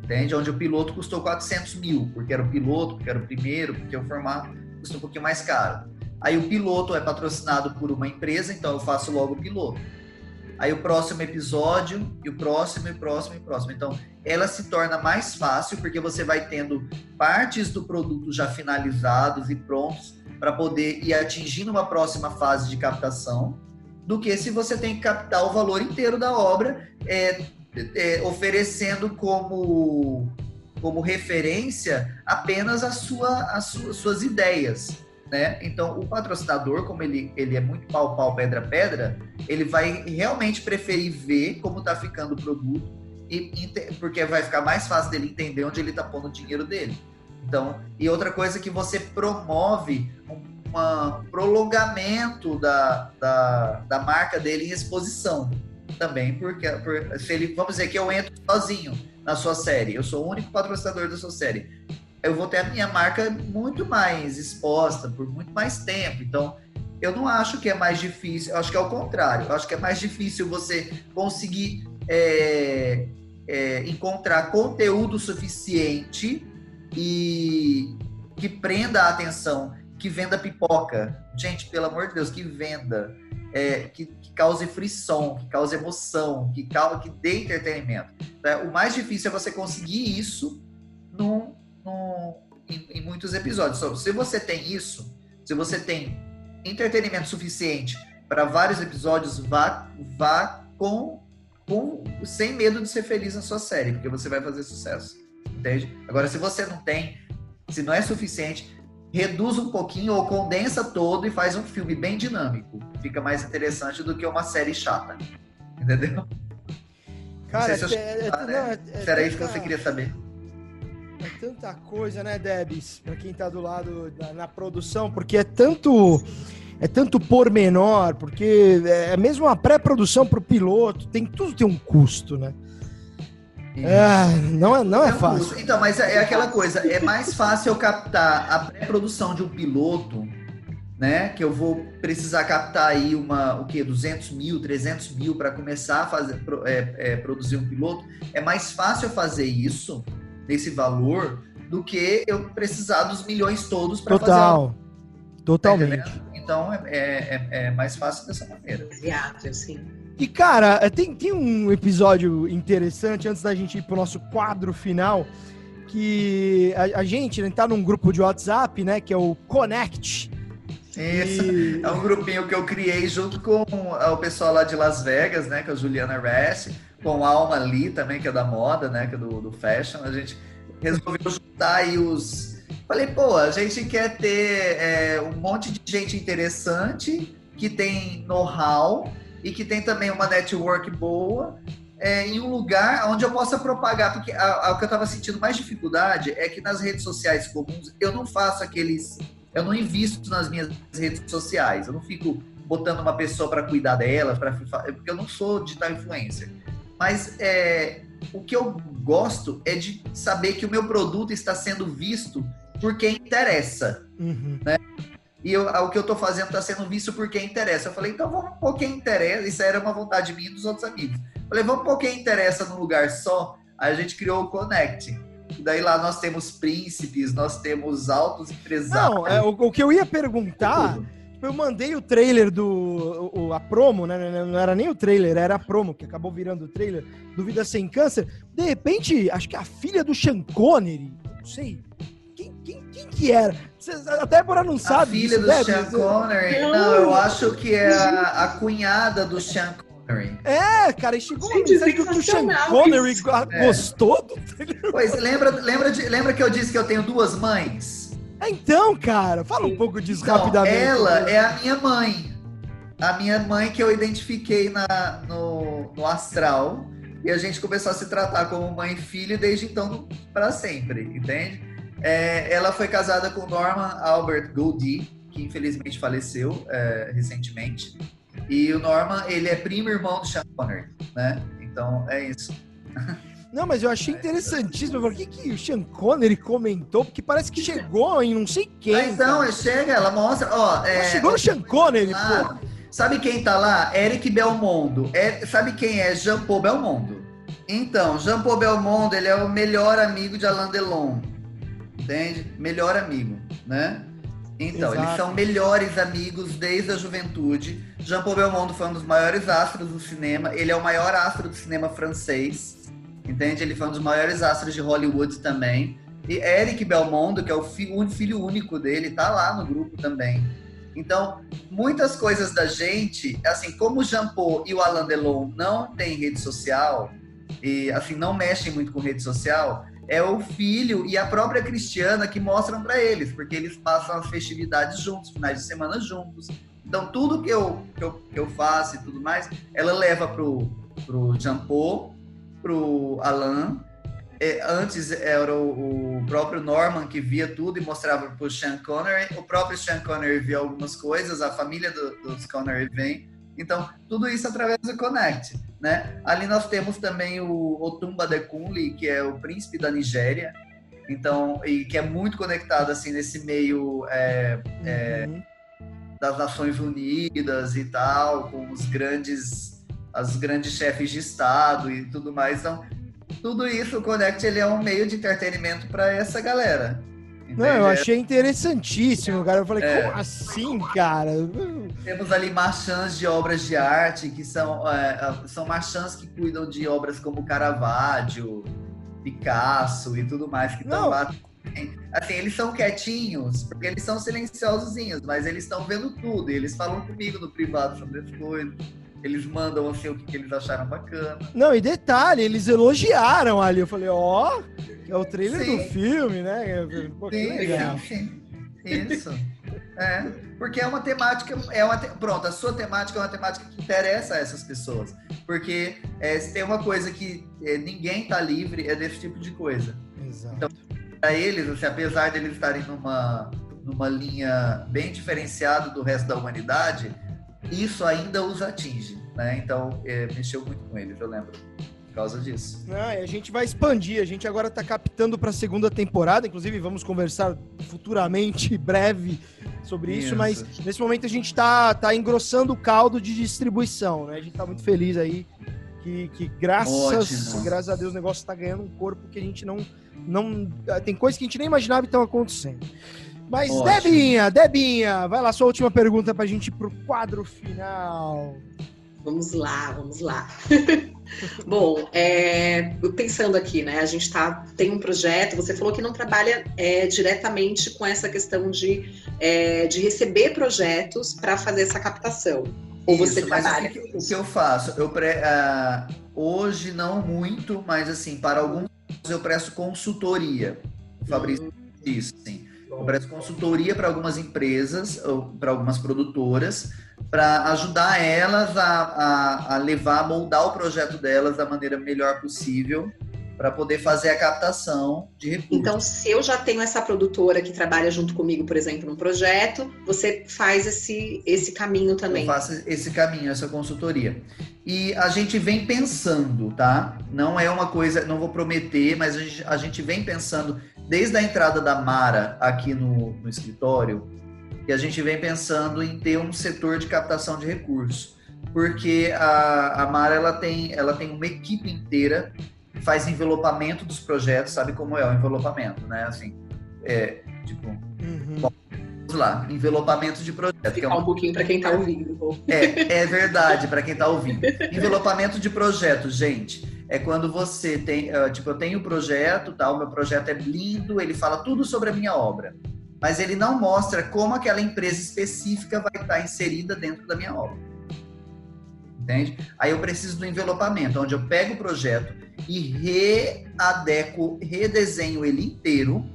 Entende? Onde o piloto custou 400 mil, porque era o piloto, porque era o primeiro, porque o formato custa um pouquinho mais caro. Aí o piloto é patrocinado por uma empresa, então eu faço logo o piloto. Aí o próximo episódio, e o próximo, e o próximo, e o próximo. Então, ela se torna mais fácil porque você vai tendo partes do produto já finalizados e prontos para poder ir atingindo uma próxima fase de captação, do que se você tem que captar o valor inteiro da obra, é, é, oferecendo como como referência apenas a sua, as suas, suas ideias. Né? Então, o patrocinador, como ele, ele é muito pau, pau, pedra, pedra, ele vai realmente preferir ver como está ficando o produto, e, porque vai ficar mais fácil dele entender onde ele está pondo o dinheiro dele. Então, e outra coisa que você promove um um prolongamento da, da, da marca dele em exposição também, porque por, se ele, vamos dizer que eu entro sozinho na sua série, eu sou o único patrocinador da sua série, eu vou ter a minha marca muito mais exposta por muito mais tempo. Então, eu não acho que é mais difícil, eu acho que é o contrário, eu acho que é mais difícil você conseguir é, é, encontrar conteúdo suficiente e que prenda a atenção que venda pipoca. Gente, pelo amor de Deus, que venda. É, que, que, cause frição, que cause emoção, que, que dê entretenimento. É, o mais difícil é você conseguir isso num, num, em, em, muitos episódios. Então, se você tem isso, se você tem entretenimento suficiente para vários episódios, vá, vá com, com sem medo de ser feliz na sua série, porque você vai fazer sucesso. Entende? Agora, se você não tem, se não é suficiente, reduz um pouquinho ou condensa todo e faz um filme bem dinâmico. Fica mais interessante do que uma série chata. Entendeu? Cara, não sei se é, é, né? é, Era isso que você queria saber. É tanta coisa, né, Debs? Pra quem tá do lado da, na produção, porque é tanto. É tanto pormenor, porque é mesmo a pré-produção pro piloto, tem tudo tem um custo, né? É, não é, não é, é fácil. Então, mas é, é, aquela coisa, é mais fácil eu captar a pré-produção de um piloto, né? Que eu vou precisar captar aí uma, o quê? 200 mil, 300 mil para começar a fazer, é, é, produzir um piloto. É mais fácil eu fazer isso, nesse valor, do que eu precisar dos milhões todos para fazer. Total. Totalmente. Tá então é, é, é, mais fácil dessa maneira. Viável, sim. E, cara, é, tem, tem um episódio interessante antes da gente ir pro nosso quadro final. Que a, a gente né, tá num grupo de WhatsApp, né? Que é o Connect. Isso, e... é um grupinho que eu criei junto com o pessoal lá de Las Vegas, né? Com a Juliana Ress, com a Alma Lee também, que é da moda, né? Que é do, do fashion. A gente resolveu juntar aí os. Falei, pô, a gente quer ter é, um monte de gente interessante que tem know-how e que tem também uma network boa é, em um lugar onde eu possa propagar, porque a, a, o que eu estava sentindo mais dificuldade é que nas redes sociais comuns eu não faço aqueles, eu não invisto nas minhas redes sociais, eu não fico botando uma pessoa para cuidar dela, para porque eu não sou digital influencer. Mas é, o que eu gosto é de saber que o meu produto está sendo visto por quem interessa, uhum. né? e eu, o que eu estou fazendo está sendo visto por quem interessa. Eu falei, então vamos pôr quem interessa. Isso era uma vontade minha e dos outros amigos. Eu falei, vamos pôr quem interessa num lugar só. Aí a gente criou o Connect. E daí lá nós temos príncipes, nós temos altos empresários. Não, é, o, o que eu ia perguntar. Eu mandei o trailer do. O, a promo, né? Não era nem o trailer, era a promo, que acabou virando o trailer do Vida Sem Câncer. De repente, acho que a filha do Sean Connery, não sei, quem, quem, quem que era? Cês, a Débora não sabe. A filha do Sean Connery. Não, eu acho que é a, a cunhada do Sean Connery. É, cara, e chegou uma mensagem que o Sean Connery é. gostou do Pois, lembra, lembra, de, lembra que eu disse que eu tenho duas mães? É, então, cara, fala um pouco disso então, rapidamente. Ela é a minha mãe. A minha mãe que eu identifiquei na, no, no astral. E a gente começou a se tratar como mãe e filho desde então para sempre, entende? É, ela foi casada com Norman Albert Goldie, que infelizmente faleceu é, recentemente. E o Norman, ele é primo irmão do Sean Connery, né? Então, é isso. Não, mas eu achei interessantíssimo. Por que, que o Sean Connery comentou? Porque parece que chegou em não sei quem. Ah, então, cara. chega, ela mostra. Ó, é, chegou no Sean Connery, ah, pô. Sabe quem tá lá? Eric Belmondo. É, sabe quem é Jean Paul Belmondo? Então, Jean Paul Belmondo, ele é o melhor amigo de Alain Delon entende? Melhor amigo, né? Então, Exato. eles são melhores amigos desde a juventude. Jean-Paul Belmondo foi um dos maiores astros do cinema. Ele é o maior astro do cinema francês, entende? Ele foi um dos maiores astros de Hollywood também. E Eric Belmondo, que é o filho, filho único dele, tá lá no grupo também. Então, muitas coisas da gente, assim, como o Jean Paul e o Alain Delon não têm rede social, e assim, não mexem muito com rede social, é o filho e a própria Cristiana que mostram para eles, porque eles passam as festividades juntos, finais de semana juntos. Então, tudo que eu, que eu, que eu faço e tudo mais, ela leva pro, pro Jampô, pro Alan. É, antes era o, o, próprio Norman que via tudo e mostrava pro Sean Connery. O próprio Sean Connery via algumas coisas, a família do, dos Connery vem. Então, tudo isso através do Connect. Né? Ali nós temos também o Otumba Dekunle, que é o príncipe da Nigéria, então e que é muito conectado assim nesse meio é, é uhum. é, das Nações Unidas e tal, com os grandes as grandes chefes de estado e tudo mais. Então, tudo isso o Connect ele é um meio de entretenimento para essa galera. Não, eu achei interessantíssimo, cara. Eu falei, é. como assim, cara? Temos ali marchands de obras de arte, que são, é, é, são marchands que cuidam de obras como Caravaggio, Picasso e tudo mais, que estão lá. Assim, eles são quietinhos, porque eles são silenciosozinhos, mas eles estão vendo tudo, e eles falam comigo no privado sobre as coisas eles mandam assim o que, que, eles acharam bacana. Não, e detalhe, eles elogiaram ali. Eu falei, ó, oh, é o trailer sim. do filme, né? Pô, sim, legal. sim, Isso. É, porque é uma temática, é uma te... pronto, a sua temática é uma temática que interessa a essas pessoas. Porque é, se tem uma coisa que é, ninguém tá livre, é desse tipo de coisa. Exato. Então, para eles, assim, apesar de eles estarem numa, numa linha bem diferenciada do resto da humanidade, isso ainda os atinge, né? Então, é, mexeu muito com eles, eu lembro. Por causa disso. Ah, a gente vai expandir, a gente agora está captando para a segunda temporada, inclusive vamos conversar futuramente, breve, sobre isso, isso. mas nesse momento a gente está tá engrossando o caldo de distribuição, né? A gente está muito feliz aí que, que graças, graças a Deus o negócio está ganhando um corpo que a gente não, não. Tem coisas que a gente nem imaginava que estão acontecendo. Mas, Ótimo. Debinha, Debinha, vai lá, sua última pergunta para a gente ir pro quadro final. Vamos lá, vamos lá. Bom, é, pensando aqui, né? A gente tá, tem um projeto, você falou que não trabalha é, diretamente com essa questão de, é, de receber projetos para fazer essa captação. Ou Isso, você trabalha? O que, o que, eu faço? Eu pre, uh, hoje não muito, mas assim, para alguns eu presto consultoria. Fabrício, hum. isso, sim. Eu presto consultoria para algumas empresas, para algumas produtoras, para ajudar elas a, a, a, levar, a moldar o projeto delas da maneira melhor possível para poder fazer a captação de recursos. Então, se eu já tenho essa produtora que trabalha junto comigo, por exemplo, num projeto, você faz esse, esse caminho também. Eu faço esse caminho, essa consultoria. E a gente vem pensando, tá? Não é uma coisa, não vou prometer, mas a gente, a gente vem pensando desde a entrada da Mara aqui no, no escritório, que a gente vem pensando em ter um setor de captação de recursos. Porque a, a Mara ela tem, ela tem uma equipe inteira que faz envelopamento dos projetos, sabe como é o envelopamento, né? Assim, é, tipo, uhum. bom, vamos lá, envelopamento de projeto. Ficar é um pouquinho para quem está ouvindo. É, é verdade, para quem está ouvindo. Envelopamento de projeto, gente é quando você tem, uh, tipo, eu tenho o um projeto, tá? O meu projeto é lindo, ele fala tudo sobre a minha obra, mas ele não mostra como aquela empresa específica vai estar inserida dentro da minha obra. Entende? Aí eu preciso do envelopamento, onde eu pego o projeto e readeco, redesenho ele inteiro,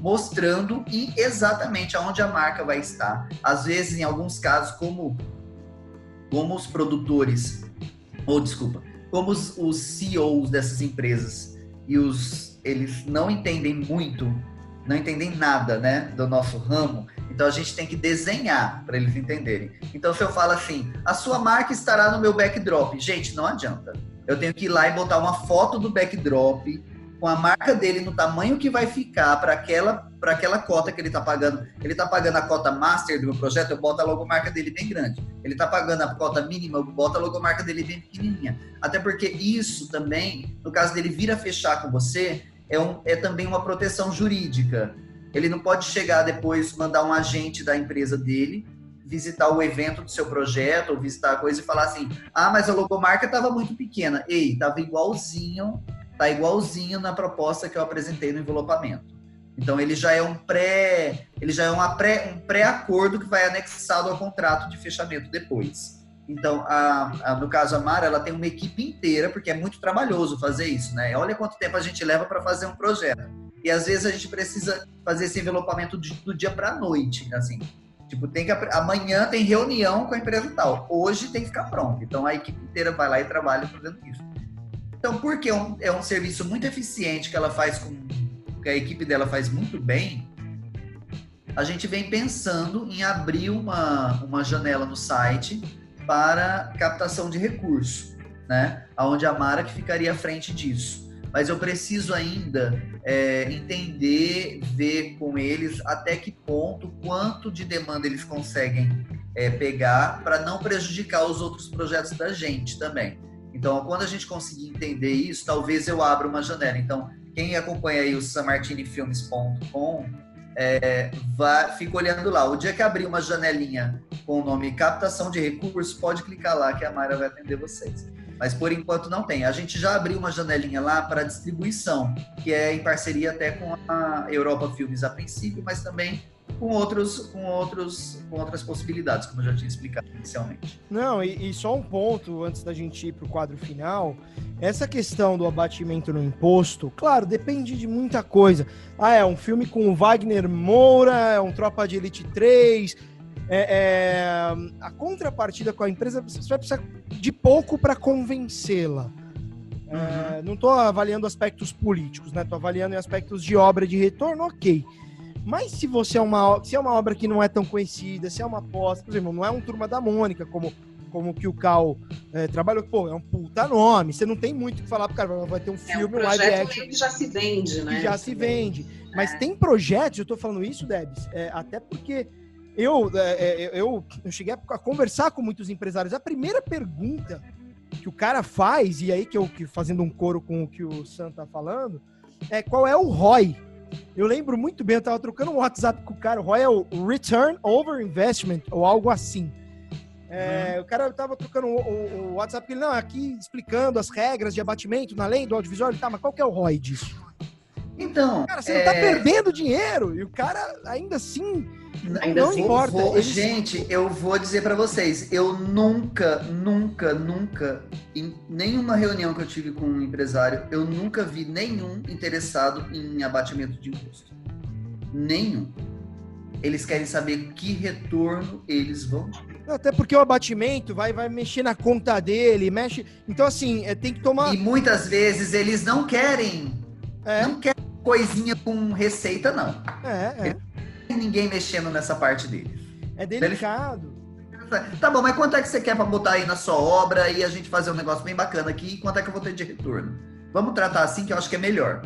mostrando e exatamente aonde a marca vai estar. Às vezes, em alguns casos, como como os produtores, ou desculpa, como os, os CEOs dessas empresas e os eles não entendem muito, não entendem nada, né, do nosso ramo, então a gente tem que desenhar para eles entenderem. Então se eu falo assim, a sua marca estará no meu backdrop, gente, não adianta. Eu tenho que ir lá e botar uma foto do backdrop com a marca dele no tamanho que vai ficar para aquela para aquela cota que ele está pagando. Ele está pagando a cota master do meu projeto, eu boto a logomarca dele bem grande. Ele está pagando a cota mínima, eu boto a logomarca dele bem pequenininha. Até porque isso também, no caso dele vir a fechar com você, é, um, é também uma proteção jurídica. Ele não pode chegar depois, mandar um agente da empresa dele visitar o evento do seu projeto ou visitar a coisa e falar assim: ah, mas a logomarca estava muito pequena. Ei, estava igualzinho, tá igualzinho na proposta que eu apresentei no envelopamento. Então ele já é um pré, ele já é uma pré, um pré-acordo que vai anexado ao contrato de fechamento depois. Então, a, a, no caso a Mara, ela tem uma equipe inteira, porque é muito trabalhoso fazer isso, né? Olha quanto tempo a gente leva para fazer um projeto. E às vezes a gente precisa fazer esse envelopamento do, do dia para noite, assim. Tipo, tem que amanhã tem reunião com a empresa tal. Hoje tem que ficar pronto. Então a equipe inteira vai lá e trabalha fazendo isso. Então, porque é um, é um serviço muito eficiente que ela faz com que a equipe dela faz muito bem, a gente vem pensando em abrir uma, uma janela no site para captação de recurso, né? Onde a Mara que ficaria à frente disso. Mas eu preciso ainda é, entender, ver com eles até que ponto, quanto de demanda eles conseguem é, pegar para não prejudicar os outros projetos da gente também. Então, quando a gente conseguir entender isso, talvez eu abra uma janela. Então, quem acompanha aí o samartinifilmes.com é, fica olhando lá. O dia que abrir uma janelinha com o nome captação de recursos, pode clicar lá que a Mayra vai atender vocês. Mas por enquanto não tem. A gente já abriu uma janelinha lá para distribuição, que é em parceria até com a Europa Filmes a princípio, mas também com outros, com outros, com outras possibilidades, como eu já tinha explicado inicialmente. Não, e, e só um ponto antes da gente ir para o quadro final, essa questão do abatimento no imposto, claro, depende de muita coisa. Ah, é um filme com o Wagner Moura, é um Tropa de Elite 3. É, é, a contrapartida com a empresa, você vai precisar de pouco para convencê-la. Uhum. É, não estou avaliando aspectos políticos, né? Estou avaliando em aspectos de obra de retorno, ok. Mas se você é uma, se é uma obra que não é tão conhecida, se é uma aposta, por exemplo, não é um Turma da Mônica, como como que o Cal é, trabalhou, pô, é um puta nome, você não tem muito o que falar pro cara, vai ter um filme, é um live action. que já se vende, né? Que já se vende. Mas é. tem projetos, eu tô falando isso, Debs, é, até porque eu, é, é, eu, eu cheguei a conversar com muitos empresários. A primeira pergunta que o cara faz, e aí que eu que fazendo um coro com o que o Sam tá falando, é qual é o ROI eu lembro muito bem, eu tava trocando um WhatsApp com o cara, o Royal Return Over Investment, ou algo assim. É, uhum. O cara tava trocando o, o, o WhatsApp, ele, não, aqui explicando as regras de abatimento na lei do audiovisual, ele tá, mas qual que é o ROI disso? Então. Cara, você é... não tá é perdendo dinheiro, e o cara ainda assim Ainda não importa. Vou, Eles... Gente, eu vou dizer para vocês, eu nunca, nunca, nunca, em nenhuma reunião que eu tive com um empresário, eu nunca vi nenhum interessado em abatimento de imposto. Nenhum. Eles querem saber que retorno eles vão ter. Até porque o abatimento vai, vai mexer na conta dele, mexe. Então, assim, é, tem que tomar. E muitas vezes eles não querem. É. Não querem coisinha com receita, não. É, é ninguém mexendo nessa parte dele. É delicado. Tá bom, mas quanto é que você quer para botar aí na sua obra e a gente fazer um negócio bem bacana aqui? Quanto é que eu vou ter de retorno? Vamos tratar assim que eu acho que é melhor.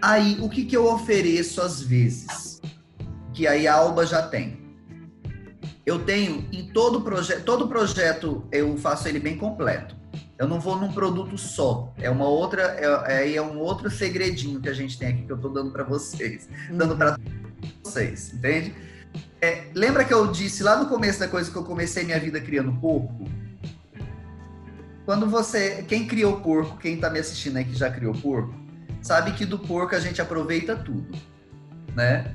Aí, o que, que eu ofereço às vezes? Que aí a Alba já tem. Eu tenho em todo projeto, todo projeto eu faço ele bem completo. Eu não vou num produto só. É uma outra, é, é, é um outro segredinho que a gente tem aqui que eu tô dando para vocês, uhum. dando para vocês, entende? É, lembra que eu disse lá no começo da coisa que eu comecei minha vida criando porco? Quando você, quem criou porco, quem tá me assistindo aí que já criou porco, sabe que do porco a gente aproveita tudo, né?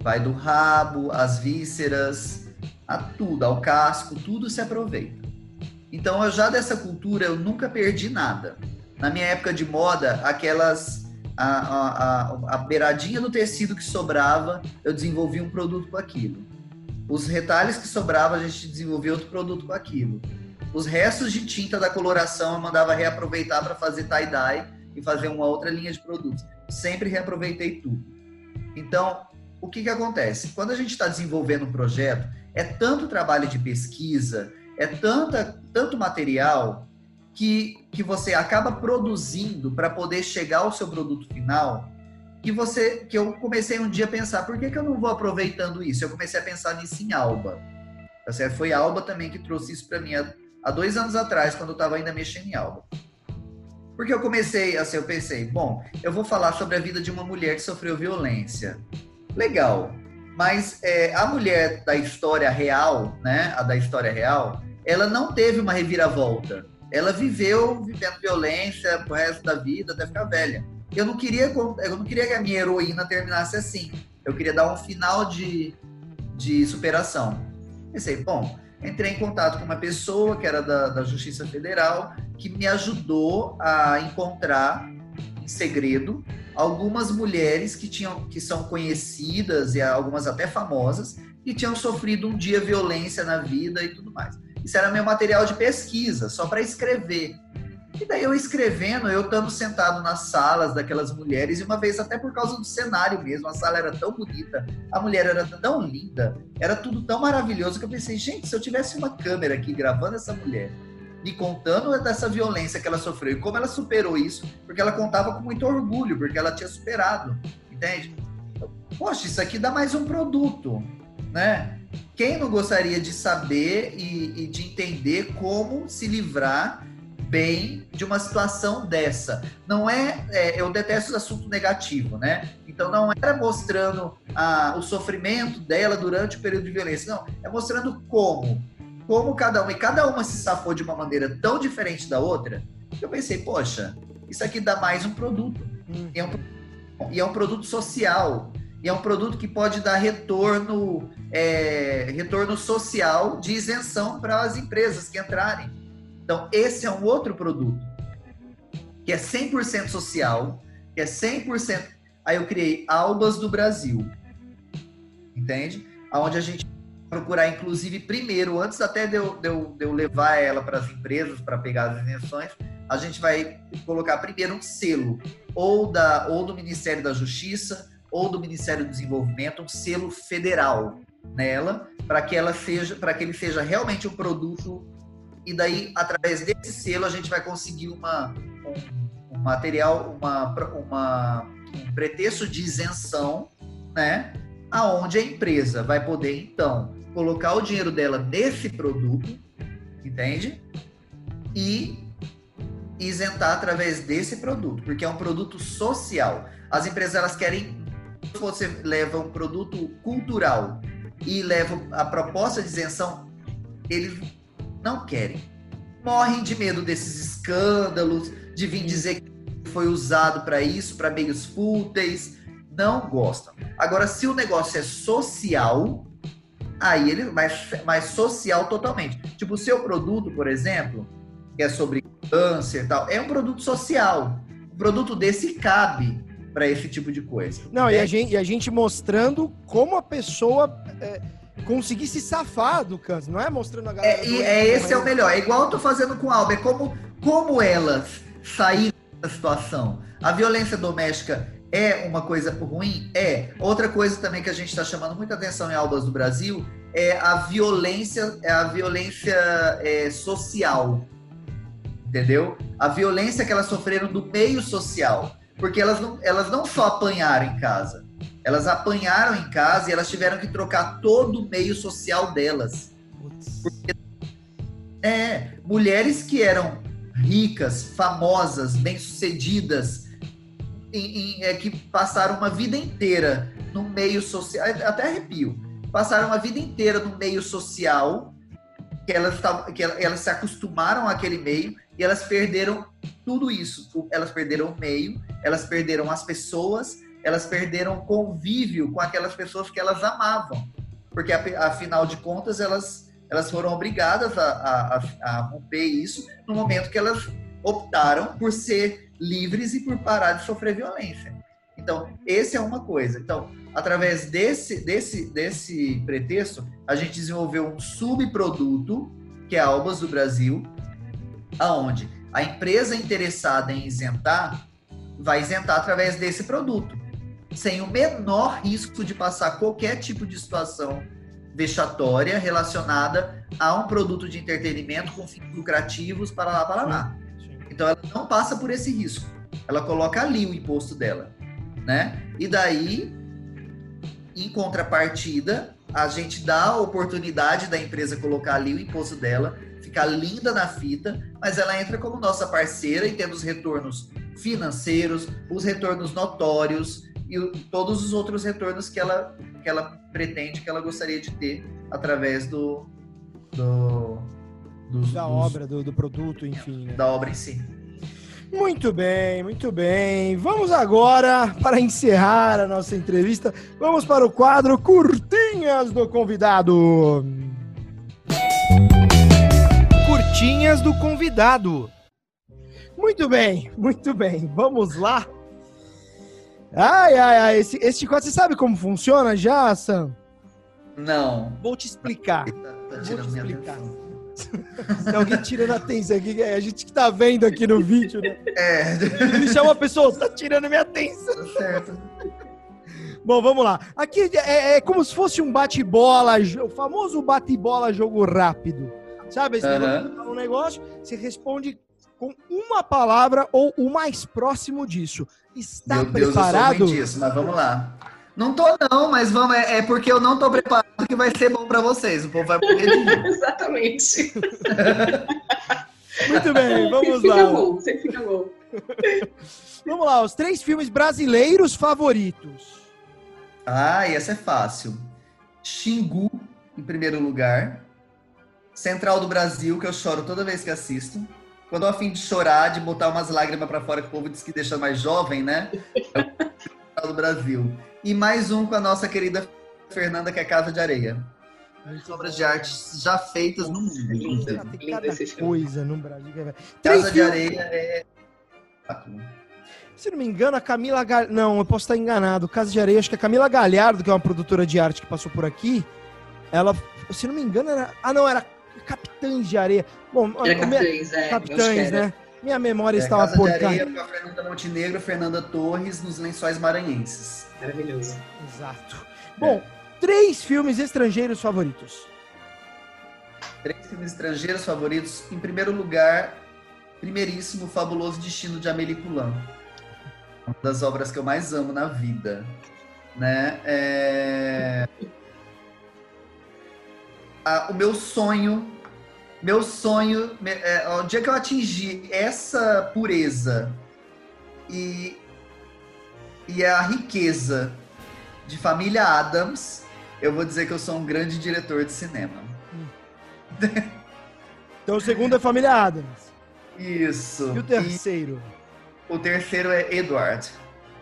Vai do rabo, as vísceras, a tudo, ao casco, tudo se aproveita. Então, eu já dessa cultura, eu nunca perdi nada. Na minha época de moda, aquelas a, a, a, beiradinha do tecido que sobrava, eu desenvolvi um produto com aquilo. Os retalhos que sobravam, a gente desenvolvia outro produto com aquilo. Os restos de tinta da coloração, eu mandava reaproveitar para fazer tie-dye e fazer uma outra linha de produtos. Sempre reaproveitei tudo. Então, o que, que acontece? Quando a gente está desenvolvendo um projeto, é tanto trabalho de pesquisa, é tanta, tanto material que, que você acaba produzindo para poder chegar ao seu produto final, que você que eu comecei um dia a pensar, por que, que eu não vou aproveitando isso? Eu comecei a pensar nisso em Alba. Tá? Foi Alba também que trouxe isso para mim há, há, dois anos atrás, quando eu estava ainda mexendo em Alba. Porque eu comecei, assim, eu pensei, bom, eu vou falar sobre a vida de uma mulher que sofreu violência. Legal, mas é, a mulher da história real, né, a da história real, ela não teve uma reviravolta ela viveu vivendo violência pro resto da vida até ficar velha. Eu não queria, eu não queria que a minha heroína terminasse assim. Eu queria dar um final de, de superação. Pensei, bom, entrei em contato com uma pessoa que era da, da Justiça Federal, que me ajudou a encontrar, em segredo, algumas mulheres que tinham que são conhecidas e algumas até famosas que tinham sofrido um dia violência na vida e tudo mais. Isso era meu material de pesquisa, só para escrever. E daí eu escrevendo, eu estando sentado nas salas daquelas mulheres, e uma vez até por causa do cenário mesmo, a sala era tão bonita, a mulher era tão linda, era tudo tão maravilhoso que eu pensei, gente, se eu tivesse uma câmera aqui gravando essa mulher, me contando dessa violência que ela sofreu e como ela superou isso, porque ela contava com muito orgulho, porque ela tinha superado, entende? Poxa, isso aqui dá mais um produto, né? Quem não gostaria de saber e, e de entender como se livrar bem de uma situação dessa. Não é, é, eu detesto o assunto negativo, né? Então não era mostrando a, o sofrimento dela durante o período de violência, não. É mostrando como como cada uma, e cada uma se safou de uma maneira tão diferente da outra, eu pensei, poxa, isso aqui dá mais um produto. Hum. É um, e é um produto social. E é um produto que pode dar retorno, é, retorno social de isenção para as empresas que entrarem. Então, esse é um outro produto que é 100% social, que é 100%. Aí eu criei Albas do Brasil. Entende? Aonde a gente procurar, inclusive, primeiro, antes até de eu, de eu, de eu levar ela para as empresas para pegar as isenções, a gente vai colocar primeiro um selo, ou, da, ou do Ministério da Justiça, ou do Ministério do Desenvolvimento, um selo federal nela, para que ela seja, para que ele seja realmente um produto. E daí, através desse selo, a gente vai conseguir uma, um, um material, uma, uma, um pretexto de isenção, né? Aonde a empresa vai poder, então, colocar o dinheiro dela nesse produto, entende? E isentar através desse produto, porque é um produto social. As empresas elas querem você leva um produto cultural e leva a proposta de isenção, eles não querem. Morrem de medo desses escândalos, de vir dizer que foi usado para isso, para meios fúteis, não gostam. Agora, se o negócio é social, aí ele mais, mais social totalmente. Tipo, o seu produto, por exemplo, que é sobre câncer e tal, é um produto social. Um produto desse cabe para esse tipo de coisa. Não, é. e, a gente, e a gente mostrando como a pessoa é, conseguir se safar do câncer, não é mostrando a galera. É, e é esse é o melhor. É igual eu tô fazendo com a Alba, é como, como elas saíram da situação. A violência doméstica é uma coisa ruim? É. Outra coisa também que a gente está chamando muita atenção em Albas do Brasil é a violência, é a violência é, social. Entendeu? A violência que elas sofreram do meio social. Porque elas não, elas não só apanharam em casa, elas apanharam em casa e elas tiveram que trocar todo o meio social delas. Porque, é, mulheres que eram ricas, famosas, bem-sucedidas, em, em, é, que passaram uma vida inteira no meio social, até arrepio, passaram uma vida inteira no meio social, que elas, que elas se acostumaram àquele meio e elas perderam tudo isso. Elas perderam o meio, elas perderam as pessoas, elas perderam convívio com aquelas pessoas que elas amavam. Porque, afinal de contas, elas, elas foram obrigadas a, a, a romper isso no momento que elas optaram por ser livres e por parar de sofrer violência. Então, esse é uma coisa. Então, através desse, desse, desse pretexto, a gente desenvolveu um subproduto, que é a Albas do Brasil, aonde a empresa interessada em isentar vai isentar através desse produto, sem o menor risco de passar qualquer tipo de situação vexatória relacionada a um produto de entretenimento com fins lucrativos para lá, para lá. Então ela não passa por esse risco. Ela coloca ali o imposto dela, né? E daí, em contrapartida, a gente dá a oportunidade da empresa colocar ali o imposto dela, ficar linda na fita, mas ela entra como nossa parceira e tendo os retornos financeiros, os retornos notórios e todos os outros retornos que ela, que ela pretende, que ela gostaria de ter através do, do dos, da dos... obra, do, do, produto, enfim. Né? Da obra em si. Muito bem, muito bem. Vamos agora, para encerrar a nossa entrevista, vamos para o quadro Curtinhas do Convidado. perguntinhas do convidado. Muito bem, muito bem. Vamos lá. Ai, ai, ai. Esse, esse quadro, você sabe como funciona já, Sam? Não. Vou te explicar. Tá, tá Vou te explicar. atenção. Tem alguém tirando a atenção aqui. é A gente que tá vendo aqui no vídeo, né? É, Ele chama a pessoa, tá tirando minha atenção. tá certo. Bom, vamos lá. Aqui é, é como se fosse um bate-bola, o famoso bate-bola jogo rápido. Sabe? Esse fala um negócio, você responde com uma palavra ou o mais próximo disso. Está Meu Deus, preparado? eu sou disso, mas vamos lá. Não tô não, mas vamos, é, é porque eu não tô preparado que vai ser bom pra vocês. O povo vai morrer de. Exatamente. Muito bem, vamos fica lá. bom, sempre fica bom. Vamos lá, os três filmes brasileiros favoritos. Ah, e essa é fácil. Xingu, em primeiro lugar. Central do Brasil, que eu choro toda vez que assisto. Quando eu a fim de chorar, de botar umas lágrimas pra fora, que o povo diz que deixa mais jovem, né? O Central do Brasil. E mais um com a nossa querida Fernanda, que é Casa de Areia. Obras de arte já feitas no mundo. Esse filme. coisa no Brasil. Casa de filmes- Areia é. Se não me engano, a Camila Gal... Não, eu posso estar enganado. Casa de Areia, acho que a Camila Galhardo, que é uma produtora de arte que passou por aqui, ela, se não me engano, era. Ah, não, era Capitães de Areia. Bom, Era minha- Capitães, é. Capitães, era. né? Minha memória É, estava Casa de porca. Areia com a Fernanda Montenegro, Fernanda Torres nos Lençóis Maranhenses. Maravilhoso. Exato. Bom, três filmes estrangeiros favoritos. Três filmes estrangeiros favoritos. Em primeiro lugar, primeiríssimo, Fabuloso Destino de Amélie Poulain. Uma das obras que eu mais amo na vida. Né? É... Ah, o meu sonho, meu sonho, é, o dia que eu atingir essa pureza e, e a riqueza de família Adams, eu vou dizer que eu sou um grande diretor de cinema. Então o segundo é Família Adams. Isso. E o terceiro? E o terceiro é Edward,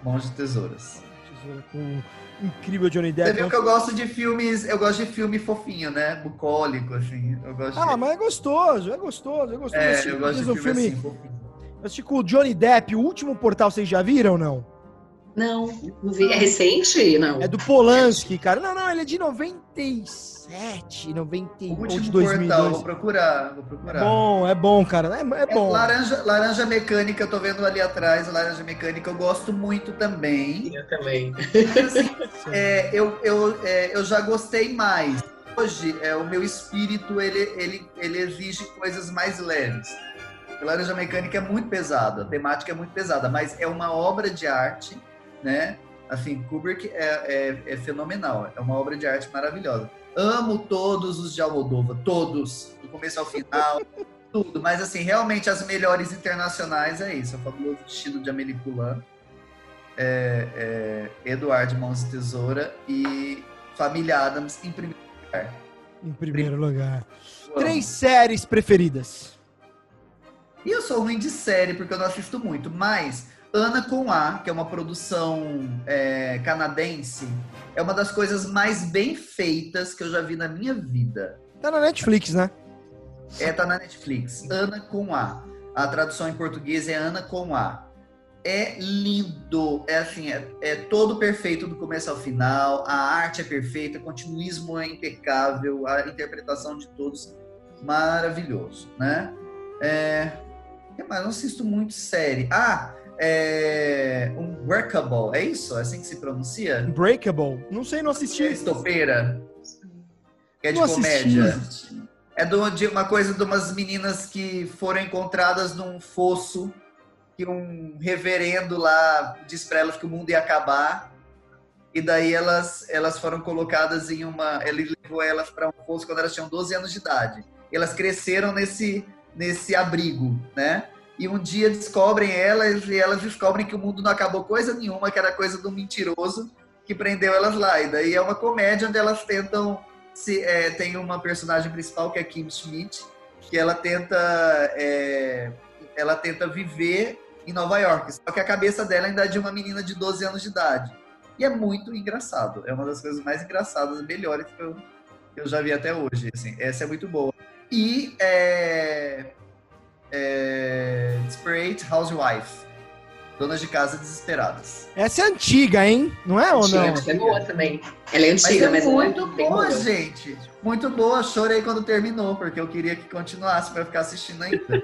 Mãos de Tesouras. Tesoura com incrível Johnny Você Depp. viu que eu gosto de filmes, eu gosto de filme fofinho, né? Bucólico, assim. Eu gosto Ah, de... mas é gostoso, é gostoso, é gostoso. É, assisti- eu gosto de um filme, filme, assim, fofinho. eu assisti com o Johnny Depp, o último portal, vocês já viram ou não? Não, não vi. É recente? Não. É do Polanski, cara. Não, não, ele é de 97, 90 O ou de último 2002. portal, vou procurar, vou É procurar. bom, é bom, cara. É, é É, bom. laranja, laranja Mecânica, eu tô vendo ali atrás, Laranja Mecânica, eu gosto muito também. Eu também. Mas, assim, é, eu, eu, é, eu já gostei mais. Hoje, é, o meu espírito, ele, ele, ele exige coisas mais leves. A Laranja Mecânica é muito pesada, a temática é muito pesada, mas é uma obra de arte, né? Assim, Kubrick é, é, é fenomenal, é uma obra de arte maravilhosa. Amo todos os de Almodóvar, todos, do começo ao final, tudo. Mas, assim, realmente, as melhores internacionais é isso. É o Fabuloso Destino de Amélie Poulain, é, é, Eduardo Mãos de Tesoura e Família Adams em primeiro lugar. Em primeiro lugar. Três séries preferidas. E eu sou ruim de série, porque eu não assisto muito, mas Ana com A, que é uma produção é, canadense, é uma das coisas mais bem feitas que eu já vi na minha vida. Tá na Netflix, né? É, tá na Netflix. Ana com A. A tradução em português é Ana com A. É lindo, é assim, é, é todo perfeito do começo ao final, a arte é perfeita, o continuismo é impecável, a interpretação de todos maravilhoso, né? É, que mais? Eu não assisto muito série. Ah, é, um Workable, é isso? É assim que se pronuncia? Unbreakable. Não sei, não É assisti. estopeira. Que é de Não assisti. comédia. É do- de uma coisa de umas meninas que foram encontradas num fosso que um reverendo lá disse pra elas que o mundo ia acabar. E daí elas, elas foram colocadas em uma. Ele levou elas para um fosso quando elas tinham 12 anos de idade. E elas cresceram nesse, nesse abrigo, né? E um dia descobrem elas e elas descobrem que o mundo não acabou coisa nenhuma, que era coisa do mentiroso que prendeu elas lá. E daí é uma comédia onde elas tentam. Se, é, tem uma personagem principal que é Kim Schmidt, que ela tenta. é, ela tenta viver em Nova York. Só que a cabeça dela ainda é de uma menina de 12 anos de idade. E é muito engraçado. É uma das coisas mais engraçadas, melhores que eu, que eu já vi até hoje. Assim. Essa é muito boa. e é, é, Desperate Housewife. Donas de casa desesperadas. Essa é antiga, hein? Não é ou não? Essa é boa também. Ela é antiga, mas, é mas muito ela é boa, boa. gente. Muito boa. Chorei quando terminou, porque eu queria que continuasse para ficar assistindo ainda.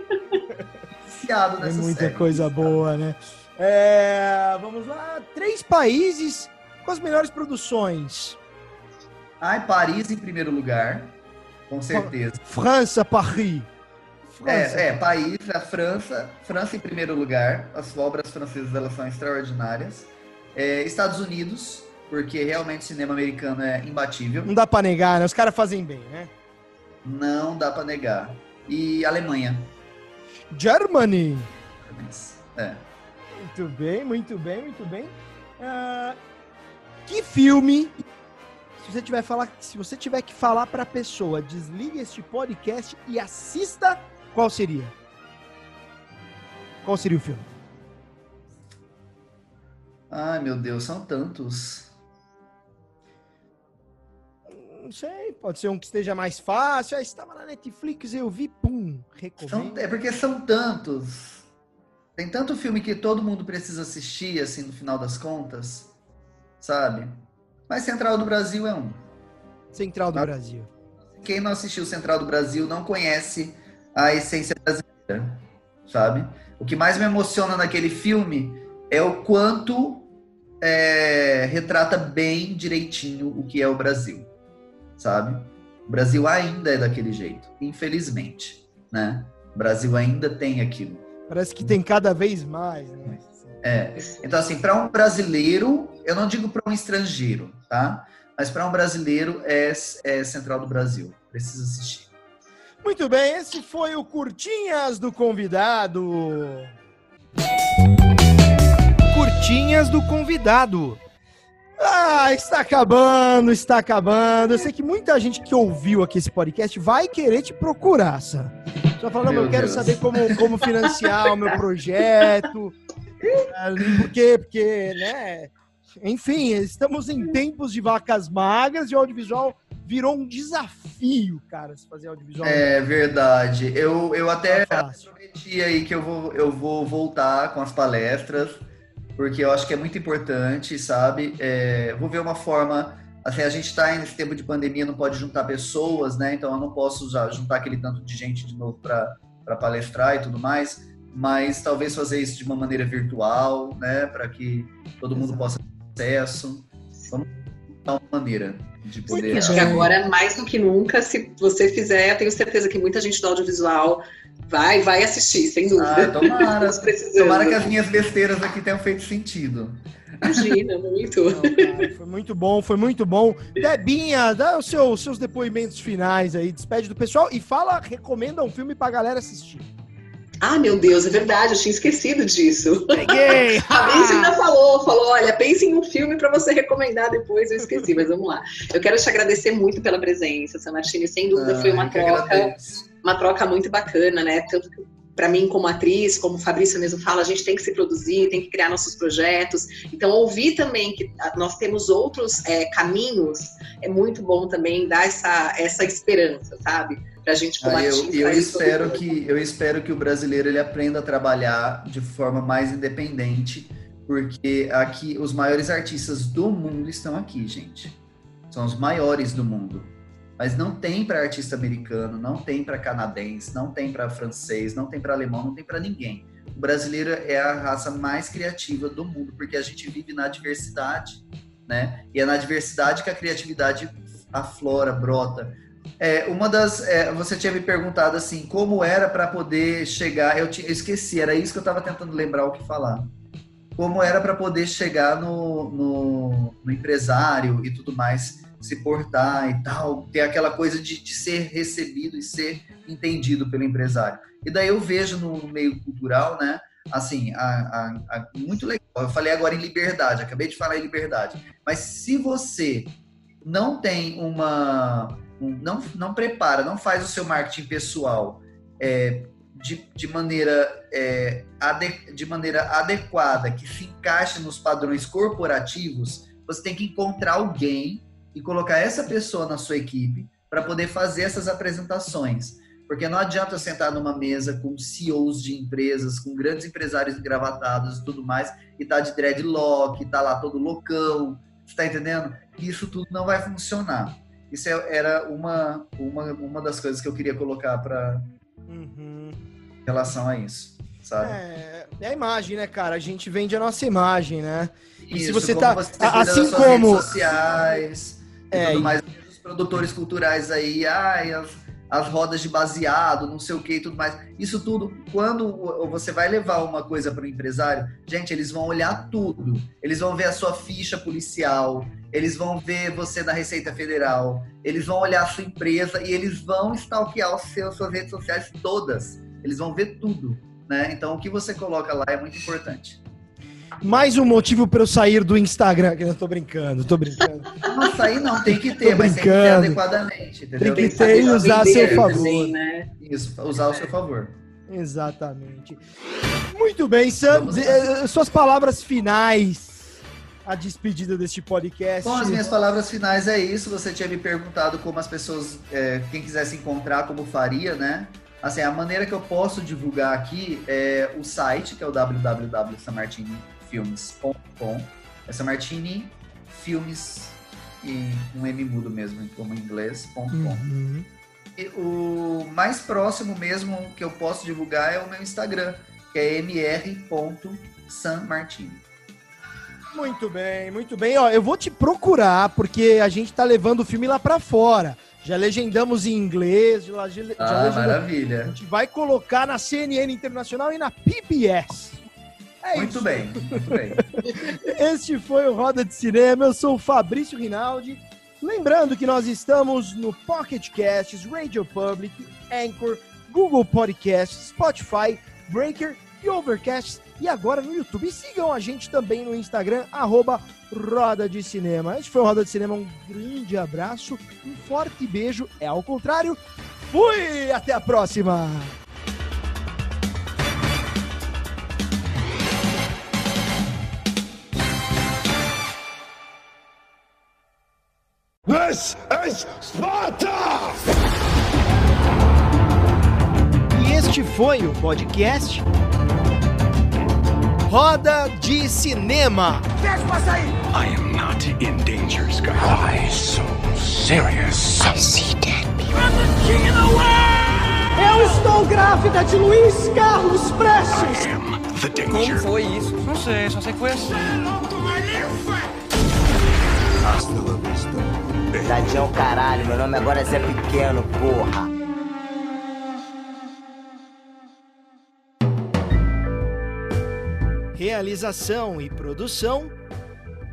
Viciado É nessa muita série. coisa boa, né? É, vamos lá. Três países com as melhores produções. Ai, Paris em primeiro lugar, com certeza. França, Paris. França. É, é, país, a França, França em primeiro lugar. As obras francesas elas são extraordinárias. É, Estados Unidos, porque realmente o cinema americano é imbatível. Não dá pra negar, né? Os caras fazem bem, né? Não dá para negar. E Alemanha. Germany. É. Muito bem, muito bem, muito bem. Ah, que filme? Se você tiver falar, se você tiver que falar para a pessoa, desligue este podcast e assista, qual seria? Qual seria o filme? Ai, meu Deus, são tantos. Não sei, pode ser um que esteja mais fácil. Ah, estava na Netflix, eu vi, pum, São, recomendo. é porque são tantos. Tem tanto filme que todo mundo precisa assistir, assim, no final das contas, sabe? Mas Central do Brasil é um. Central do Ah. Brasil. Quem não assistiu Central do Brasil não conhece a essência brasileira, sabe? O que mais me emociona naquele filme é o quanto é, retrata bem direitinho o que é o Brasil, sabe? O Brasil ainda é daquele jeito, infelizmente, né? O Brasil ainda tem aquilo. Parece que tem cada vez mais, né? É. Então, assim, para um brasileiro, eu não digo para um estrangeiro, tá? Mas para um brasileiro é, é Central do Brasil. Precisa assistir. Muito bem, esse foi o Curtinhas do Convidado. Curtinhas do Convidado. Ah, está acabando, está acabando. Eu sei que muita gente que ouviu aqui esse podcast vai querer te procurar, Sam. Só falando, Meu eu quero Deus. saber como, como financiar o meu projeto. Ah, Por quê? Porque, né? Enfim, estamos em tempos de vacas magras e o audiovisual virou um desafio, cara, se fazer audiovisual. É verdade. Eu, eu até Tá prometi aí que eu vou, eu vou voltar com as palestras, porque eu acho que é muito importante, sabe? É, vou ver uma forma. Assim, a gente está nesse tempo de pandemia, não pode juntar pessoas, né? Então eu não posso já juntar aquele tanto de gente de novo para palestrar e tudo mais, mas talvez fazer isso de uma maneira virtual, né? Para que todo mundo Exato. possa ter acesso. Vamos uma maneira de poder. Acho que agora, mais do que nunca, se você fizer, eu tenho certeza que muita gente do audiovisual vai, vai assistir, sem dúvida. Ah, tomara. Tomara que as minhas besteiras aqui tenham feito sentido. Imagina, muito. Não, cara, foi muito bom, foi muito bom. Debinha, dá os seus, seus depoimentos finais aí, despede do pessoal e fala, recomenda um filme pra galera assistir. Ah, meu Deus, é verdade, eu tinha esquecido disso. Peguei! A Beijo ainda falou, falou, olha, pense em um filme para você recomendar depois, eu esqueci, mas vamos lá. Eu quero te agradecer muito pela presença, Samartini, sem dúvida foi uma Ah, eu que troca, uma troca muito bacana, né? Tanto que para mim como atriz, como o Fabrício mesmo fala, a gente tem que se produzir, tem que criar nossos projetos. Então ouvir também que ah, nós temos outros é, caminhos é muito bom também dar essa essa esperança, sabe? Pra gente como Ah, eu, eu espero que eu espero que o brasileiro ele aprenda a trabalhar de forma mais independente, porque aqui os maiores artistas do mundo estão aqui, gente. São os maiores do mundo. Mas não tem para artista americano, não tem para canadense, não tem para francês, não tem para alemão, não tem para ninguém. O brasileiro é a raça mais criativa do mundo, porque a gente vive na diversidade, né? E é na diversidade que a criatividade aflora, brota. É, uma das. é, você tinha me perguntado assim, como era para poder chegar. Eu, ti- eu esqueci, era isso que eu estava tentando lembrar o que falar. Como era para poder chegar no, no, no empresário e tudo mais, se portar e tal, ter aquela coisa de, de ser recebido e ser entendido pelo empresário. E daí eu vejo no meio cultural, né? Assim, a, a- a- muito legal. Eu falei agora em liberdade, acabei de falar em liberdade. Mas se você não tem uma. Um- não, não prepara, não faz o seu marketing pessoal é, de, de, maneira, é, ade- de maneira adequada, que se encaixe nos padrões corporativos, você tem que encontrar alguém e colocar essa pessoa na sua equipe para poder fazer essas apresentações. Porque não adianta eu sentar numa mesa com CEOs de empresas, com grandes empresários engravatados e tudo mais, e tá de dreadlock, tá lá todo loucão, você tá entendendo? Isso tudo não vai funcionar. Isso é, era uma, uma, uma das coisas que eu queria colocar para uhum. em relação a isso, sabe? É, é, a imagem, né, cara? A gente vende a nossa imagem, né? E isso, se você tá você assim como sociais, é, tudo mais, os produtores culturais aí, ai, as, as rodas de baseado, não sei o que e tudo mais. Isso tudo, quando você vai levar uma coisa para o empresário, gente, eles vão olhar tudo. Eles vão ver a sua ficha policial, eles vão ver você na Receita Federal, eles vão olhar a sua empresa e eles vão stalkear os seus, suas redes sociais todas. Eles vão ver tudo. Né? Então, o que você coloca lá é muito importante. Mais um motivo para eu sair do Instagram. Eu tô brincando, tô brincando. Não, sair não, tem que ter, mas tem que ter adequadamente. Entendeu? Tem que ter e usar a seu favor. Também, né? Isso, usar ao seu favor. Exatamente. Muito bem, Sam. Eh, suas palavras finais. A despedida deste podcast. Bom, as minhas palavras finais é isso. Você tinha me perguntado como as pessoas, é, quem quisesse encontrar, como faria, né? Assim, a maneira que eu posso divulgar aqui é o site, que é o www.samartini.com filmes.com. Essa Martini Filmes e um M mudo mesmo, como em inglês.com. Uhum. E o mais próximo mesmo que eu posso divulgar é o meu Instagram, que é mr.sanmartini. Muito bem, muito bem. Ó, eu vou te procurar porque a gente tá levando o filme lá para fora. Já legendamos em inglês, já, já ah, maravilha. A gente vai colocar na CNN Internacional e na PBS. É muito isso. bem, muito bem. Este foi o Roda de Cinema. Eu sou o Fabrício Rinaldi. Lembrando que nós estamos no Pocket Casts, Radio Public, Anchor, Google Podcasts, Spotify, Breaker e Overcast e agora no YouTube. E sigam a gente também no Instagram, arroba Roda de Cinema. Este foi o Roda de Cinema, um grande abraço, um forte beijo, é ao contrário. Fui! Até a próxima! This is Sparta! E este foi o podcast Roda de Cinema. Deixa passar aí! I am not in danger, Sky. Why so serious? I see dead people. I'm the king of the world! Eu estou grávida de Luiz Carlos Prestes! I am the danger. Como foi isso? Não sei, só sei que foi assim. Hasta la vista. Tadinho caralho, meu nome agora é Zé Pequeno, porra. Realização e produção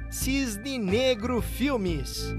Cisne Negro Filmes.